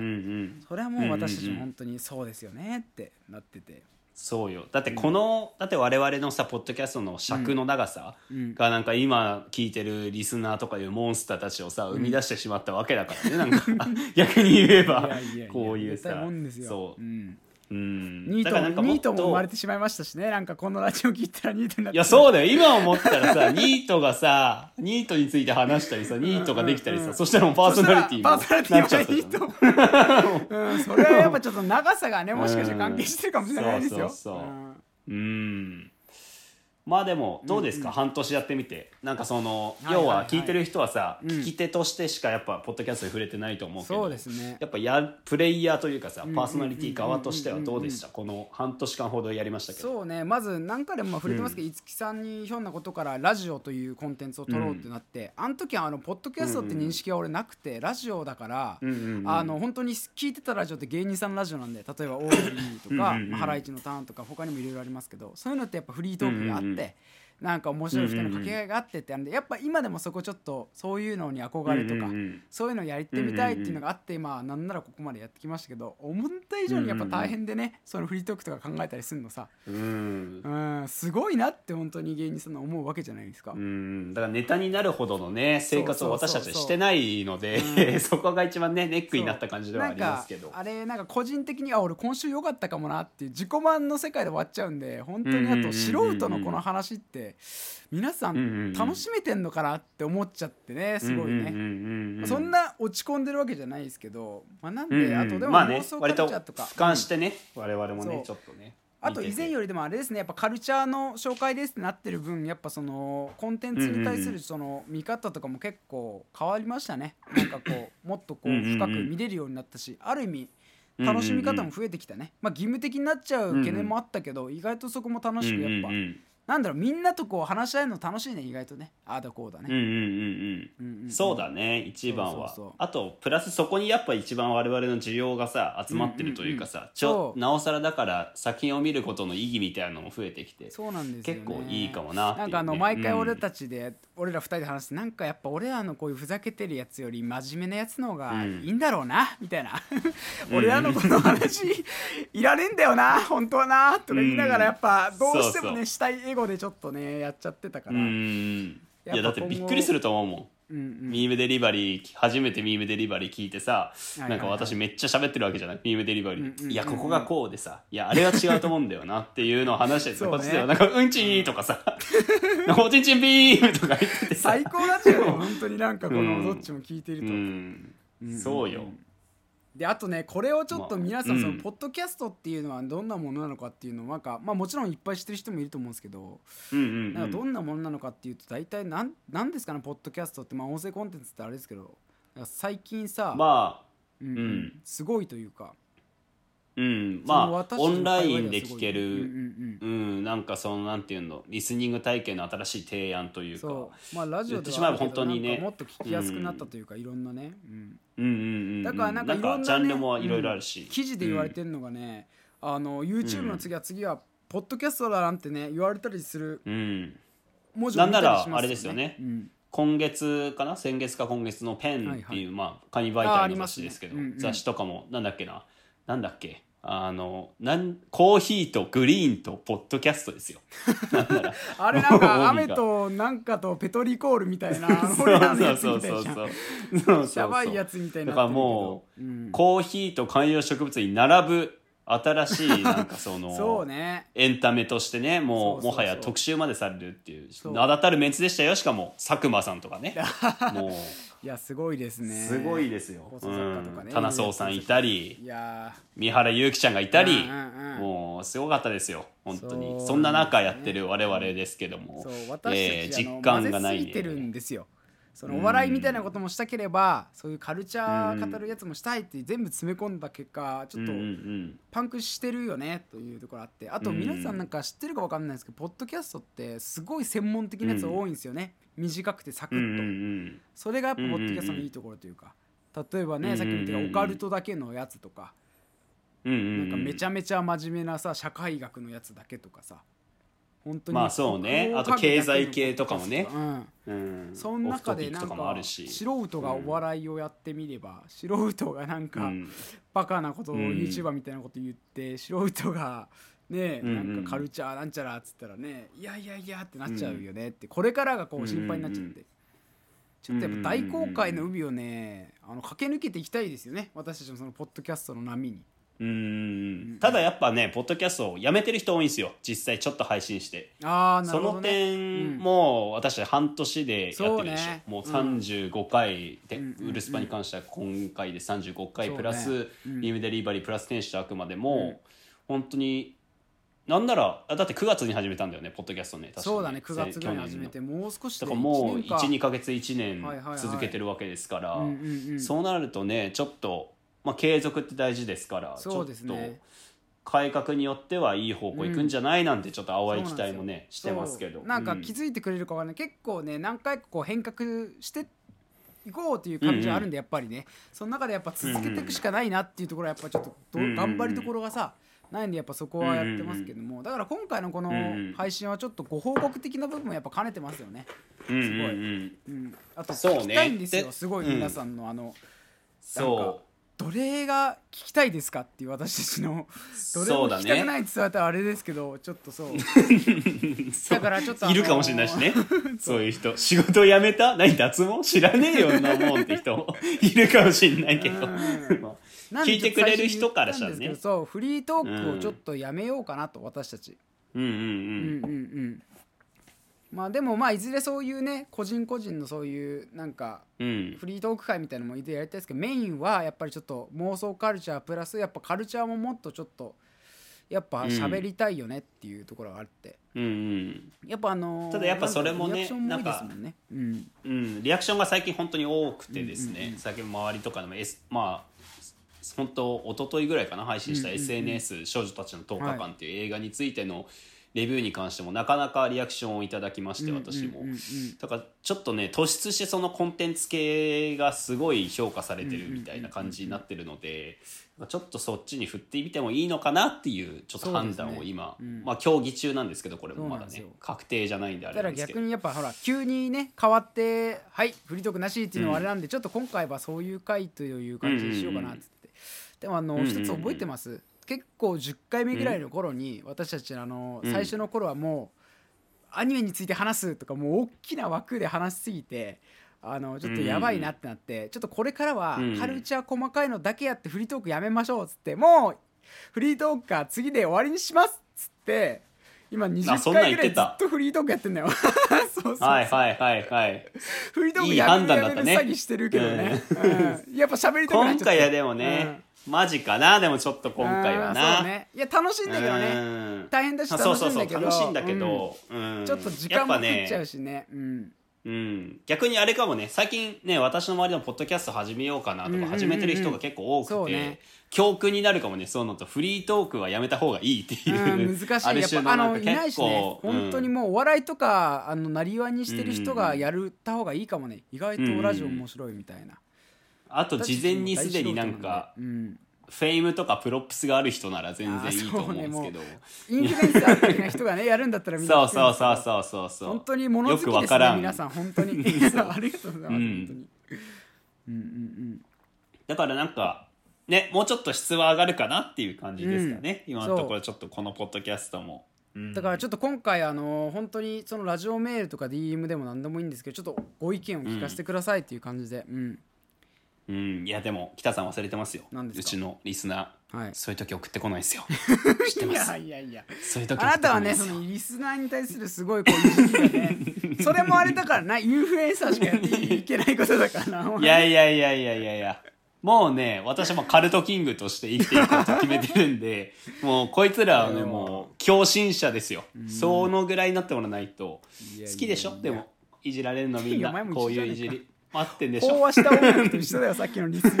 それはもう私たちも本当にそうですよねってなってて、そうよ。だってこの、だって我々のさポッドキャストの尺の長さうん。がなんか今聞いてるリスナーとかいうモンスターたちをさ生み出してしまったわけだからね、なんか。<laughs> 逆に言えばこういうさ。そう。うんうん。ニートもっニートも生まれてしまいましたしね。なんかこのラジオ聞いたらニートになって。いやそうだよ。今思ったらさ <laughs> ニートがさニートについて話したりさニートができたりさ、うんうんそしたらもうパーソナリティもなっちゃったじゃんも。いいと、うん、それはやっぱちょっと長さがね <laughs> もしかして関係してるかもしれないですよ、うんそうそうそう。うんうんまあでもどうですか、半年やってみて。なんかその、はいはいはい。要は聞いてる人はさ、うん。聞き手としてしかやっぱポッドキャストで触れてないと思うけどそうですね。やっぱやプレイヤーというかさんパーソナリティ側としてはどうでした？この半年間ほどやりましたけど。そうね。まず何回でもまあ触れてますけど、五木さんにひょんなことからラジオというコンテンツを撮ろうってなって、あの時はあのポッドキャストって認識は俺なくて、ラジオだから、うんうんうん。あの本当に聞いてたラジオって芸人さんのラジオなんで例えばオードリーとかハライチのターンとか他にもいろいろありますけどそういうのってやっぱフリートークがあって、うんうんうんなんか面白い人の掛け合いがあってってあるんでやっぱ今でもそこちょっとそういうのに憧れとか、そういうのやってみたいっていうのがあって、まあなんならここまでやってきましたけど思った以上にやっぱ大変でね、そのフリートークとか考えたりするのさ、うん。うん、すごいなって本当に芸人さんの思うわけじゃないですか。うん。だからネタになるほどのね生活を私たちはしてないのうでそこが一番ねネックになった感じではありますけど。あれなんか個人的にあ俺今週良かったかもなっていう自己満の世界で終わっちゃうんで本当にあと素人のこの話って皆さうん楽しめてんのかなって思っちゃってねすごいね。そんな落ち込んでるわけじゃないですけど、まあ、なんで、あとでも妄想カルチャーとか、俯瞰してね我々もねちょっとね。あと以前よりりでもあれですねやっぱカルチャーの紹介ですってなってる分やっぱそのコンテンツに対するその見方とかも結構変わりましたね。なんかこう <laughs> もっとこう深く見れるようになったしある意味楽しみ方も増えてきたね。まあ義務的になっちゃう懸念もあったけど意外とそこも楽しくやっぱなんだろうみんなとこう話し合えるの楽しいね意外とね。ああだこうだね。うんうんうんうんううんん。そうだね一番は。あとプラスそこにやっぱ一番我々の需要がさ集まってるというかさちょそう。なおさらだから作品を見ることの意義みたいなのも増えてきてそうなんですよね。結構いいかもなね。なんかあの毎回俺ちたちで、俺ら二人で話してなんかやっぱ俺らのこういうふざけてるやつより真面目なやつの方がいいんだろうな、みたいな。俺らのこの話いらねえんだよな本当はなとか言いながらやっぱどうしてもねそうそうしたいエゴでちょっとねやっちゃってたから、うんいやだってびっくりすると思うもん。うんうん。ミームデリバリー初めてミームデリバリー聞いてさ、なんか私めっちゃ喋ってるわけじゃない？ミームデリバリー、いやここがこうでさいやあれは違うと思うんだよなっていうのを話してこっちではなんかうんちーとかさ <laughs> おちんちんピーとか言っててさ。最高だよ本当になんかこうん。のどっちも聞いていると、うん。そうよ、であとねこれをちょっと皆さんまあそのポッドキャストっていうのはどんなものなのかっていうのはなんかまあもちろんいっぱい知ってる人もいると思うんですけどうんうんなんかどうんんなものなのかっていうと大体なんなんですかねポッドキャストって。まあ音声コンテンツってあれですけど最近さ、まあうんうん。すごいというかうん。まあオンラインで聞ける。うんうんうん。なんかそのなんていうのリスニング体験の新しい提案というか。まあラジオでは本当にね。もっと聞きやすくなったというか、いろんなね、うん、うんうんだからなんかいろんな、ね、ジャンルもいろいろあるし、うん。記事で言われてるのがね、あの YouTube の次は次はポッドキャストだなんてね言われたりするうん、うん文字ね、なんならあれですよね。うん。今月かな？先月か今月のペンっていう、まあ紙媒体の雑誌ですけど、うんうん雑誌とかもなんだっけな？なんだっけ？あのなんコーヒーとグリーンとポッドキャストですよ。<laughs> あれなんか <laughs> 雨となんかとペトリコールみたいな。<laughs> 俺らのやつみたいじゃんそうそう。そうシャバいやつみたいになだからもう、うん。コーヒーと観葉植物に並ぶ新しいなんかそのそうね。エンタメとしてねもうそうそうそう。もはや特集までされるっていうそう。名だたるメンツでしたよ。しかも佐久間さんとかね。もういやすごいですね。すごいですよ、放送作家とかね。うん。棚荘さんいたりいや。三原祐希ちゃんがいたり、うんうんうん。もうすごかったですよ。本当に。そうそんな中やってる我々ですけども。そう私たち、えー実感がない混ぜすぎてるんですよそのお笑いみたいなこともしたければそういうカルチャー語るやつもしたいって全部詰め込んだ結果ちょっとパンクしてるよねというところあって。あとうん皆さんなんか知ってるか分かんないですけどポッドキャストってすごい専門的なやつ多いんですよね。短くてサクッと。んそれがやっぱポッドキャストのいいところというか。例えばねさっきも言ったオカルトだけのやつとか。なんかめちゃめちゃ真面目なさ社会学のやつだけとかさ本当にまあそうね。あと経済系とかもね。うん。うん。その中でなんか素人がお笑いをやってみれば、素人がなんか、うん。バカなことをうん YouTuber みたいなこと言って、素人がねなんかカルチャーなんちゃらっつったらねいやいやいやってなっちゃうよね。って、これからがこう心配になっちゃって、ちょっとやっぱ大航海の海をねあの駆け抜けていきたいですよね。私たちもそのポッドキャストの波に。うんただやっぱねポッドキャストをやめてる人多いんですよ。実際ちょっと配信して。ああなそのるほどね。点もう私半年でやってるでしそうね。ょもう35回で、うんウルスパに関しては今回で35回プラス、うん。リームデリバリープラス天使と悪魔でも、本当になんならあだって9月に始めたんだよねポッドキャストね確かそうだね。9月ぐらい始めてもう少しでだからもう一年か12か月1年続けてるわけですから、そうなるとねちょっと、まあ、継続って大事ですからそうですね。ちょっと改革によってはいい方向行くんじゃないなんてちょっと淡い期待もねしてますけど。なんかうん。気づいてくれるかはね、結構ね何回かこう変革していこうという感じはあるんで、やっぱりね。その中でやっぱ続けていくしかないなっていうところはやっぱちょっと頑張りどころがさないんでやっぱそこはやってますけども。だから今回のこのうん。うん配信はちょっとご報告的な部分もやっぱ兼ねてますよね、うんうんすごい。うん。うん、あとそうね。聞きたいんですよ。ですうんごい皆さんのあの、なん。かそどれが聞きたいですかっていう私たちのどれも聞きたくないって伝わったらあれですけどちょっとそう。う <laughs> だからちょっとあのーいるかもしれないしね。<laughs> そう。いう人。仕事辞めた？何脱毛？知らねえよなもんって人 <laughs> いるかもしれないけど。聞いてくれる人からしたらね。そうフリートークをちょっとやめようかなと私たち、うん。うんうん、うんうんまあでもまあいずれそういうね個人個人のそういうなんかフリートーク会みたいなのもいずれやりたいですけどメインはやっぱりちょっと妄想カルチャープラスやっぱカルチャーももっとちょっとやっぱ喋りたいよねっていうところがあって、うん。うんやっぱあのーただやっぱそれもねリアクションも多いですもんね。うん。うん、リアクションが最近本当に多くてですね、うんうんうん。最近周りとかでも、S、まあ本当一昨日ぐらいかな配信した SNS、少女たちの10日間っていう映画についてのレビューに関してもなかなかリアクションをいただきまして私も、うんうんうん。うんだからちょっとね突出してそのコンテンツ系がすごい評価されてるみたいな感じになってるので、ちょっとそっちに振ってみてもいいのかなっていうちょっと判断を今、ねうん。まあ協議中なんですけどこれもまだね。確定じゃないんであだかられなんですけど。逆にやっぱほら急にね変わってはいフリートークなしっていうのはあれなんで、ちょっと今回はそういう回という感じにしようかなって、でもあのうん。うんうん一つ覚えてます、結構10回目ぐらいの頃に私たちあのうん。最初の頃はもうアニメについて話すとかもう大きな枠で話しすぎてあのちょっとやばいなってなって、ちょっとこれからはうん。カルチャー細かいのだけやってフリートークやめましょうっつってもうフリートークか次で終わりにしますっつって今あ20そんなん回ぐらいず言っとフリートークやってんだよ。<laughs> そうそうはいはいはいはい。フリートークいいやめる詐欺してるけどね、うん。やっぱ喋りたくなっちゃって。今回はでもね、マジかな？でもちょっとうん今回はな。ね。いや楽しいんだけどね。うん。大変だし楽しいんだけど。楽しいんだけど、うん。ちょっと時間も食っちゃうね、しね。うん。うん、逆にあれかもね。最近ね私の周りのポッドキャスト始めようかなとうんうんうんうん。か始めてる人が結構多くて、そうね。教訓になるかもねそういうのとフリートークはやめた方がいいっていう、うん、難しいあるやっぱあのいないしね。結構本当にもうお笑いとかあのなりわいにしてる人がやるた方がいいかもね。意外とラジオ面白いみたいなあと事前にすでになんかうん fame とか props がある人なら全然いいと思うんですけど、インフルエンサー的な人がねやるんだったらみんなそうそうそうそうそう。そう本当に物好きよくわですからん。ね皆さん。本当に。<laughs> ありがとうございます、うん。本当に。うんうんうん。だからなんかねもうちょっと質は上がるかなっていう感じですかね、うん。今のところちょっとこのポッドキャストも、うん。だからちょっと今回あの本当にそのラジオメールとか DM でも何でもいいんですけどちょっとご意見を聞かせてくださいっていう感じで。うんうん、いやでも北さん忘れてますよ。うちのリスナー、はい。そういう時送ってこないですよ。<laughs> 知っています？やいやいや。そういう時あなたはねそのリスナーに対するすごいね。<laughs> それもあれだからなインフルエンサーしかやっていけないことだからな。<laughs> いやいやいやいやいやいや。もうね私もカルトキングとして生きていこうと決めてるんでもうこいつらはねも。う狂信者ですよ、そのぐらいになってもらわないと。いやいやいや。好きでしょ？でもいじられるのみんな。こういういじり待ってんでしょ。飽和した音楽と一緒だよさっきのリス <laughs>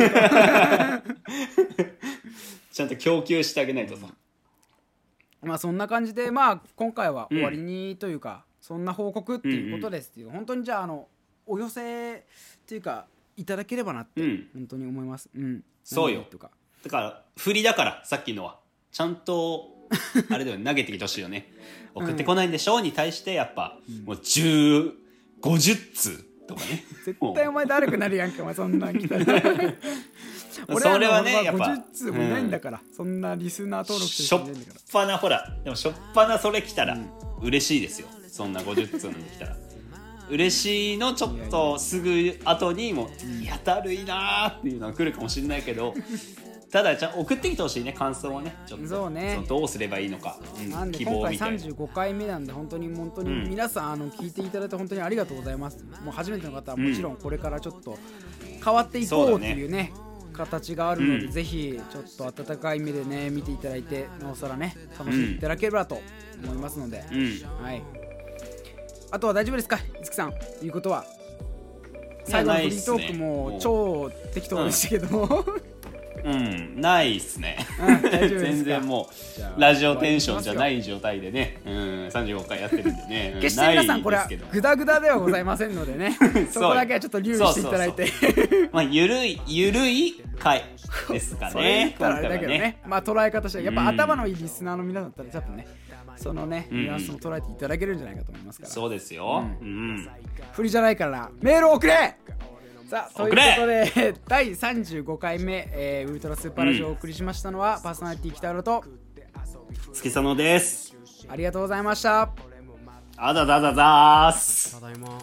ちゃんと供給してあげないとさ、まあそんな感じでまあ今回は終わりにというか、そんな報告っていうことですっていう、本当にじゃああのお寄せっていうかいただければなってうん。本当に思います。うん。そうよ。とか。だから振りだからさっきのはちゃんと <laughs> あれだよね投げてきてほしいよね。送ってこないんでしょうに対してやっぱ、もう1050通とかね。<laughs> 絶対お前だるくなるやんかお前そんなん来たら。<laughs> それはねやっぱ50通もいないんだから、そんなリスナー登録してしょっ。ぱなほらでもしょっぱなそれ来たら嬉しいですよ。そんな50通なんで来たら。<laughs> 嬉しいのちょっとすぐ後にもうやだるいなーっていうのが来るかもしれないけどただじゃあ送ってきてほしいね感想をねちょっと。そうね。のどうすればいいのか、うんなんで希今回望みたいな。35回目なんで本当に本当にうん。皆さんあの聞いていただいて本当にありがとうございます。もう初めての方はもちろんこれからちょっと変わっていこうっていうね形があるので、うん。ぜひちょっと温かい目でね見ていただいてなおさらね楽しんでいただければと思いますので、うん。はい。あとは大丈夫ですかいつきさん。いうことは。最後のフリートークも超適当でしたけど。も、<laughs> うんないっすね。全然もうラジオテンションじゃない状態でね、うん、35回やってるんでねうん決して皆さんこれはグダグダではございませんのでね <laughs> そこだけはちょっと留意していただいて。まあゆるいゆるい回ですかね <laughs> たらあれだけどね。まあ捉え方してやっぱうん。頭のいいリスナーの皆さんだったらちょっとねそのねうん。ニュアンスも捉えていただけるんじゃないかと思いますから。そうですよ、うん。振りじゃないからメールを送れさあということで第35回目、えーウルトラスーパーラジオをお送りしましたのは、パーソナリティ北浦と月佐野です。ありがとうございました。あだだだだーす。ただいま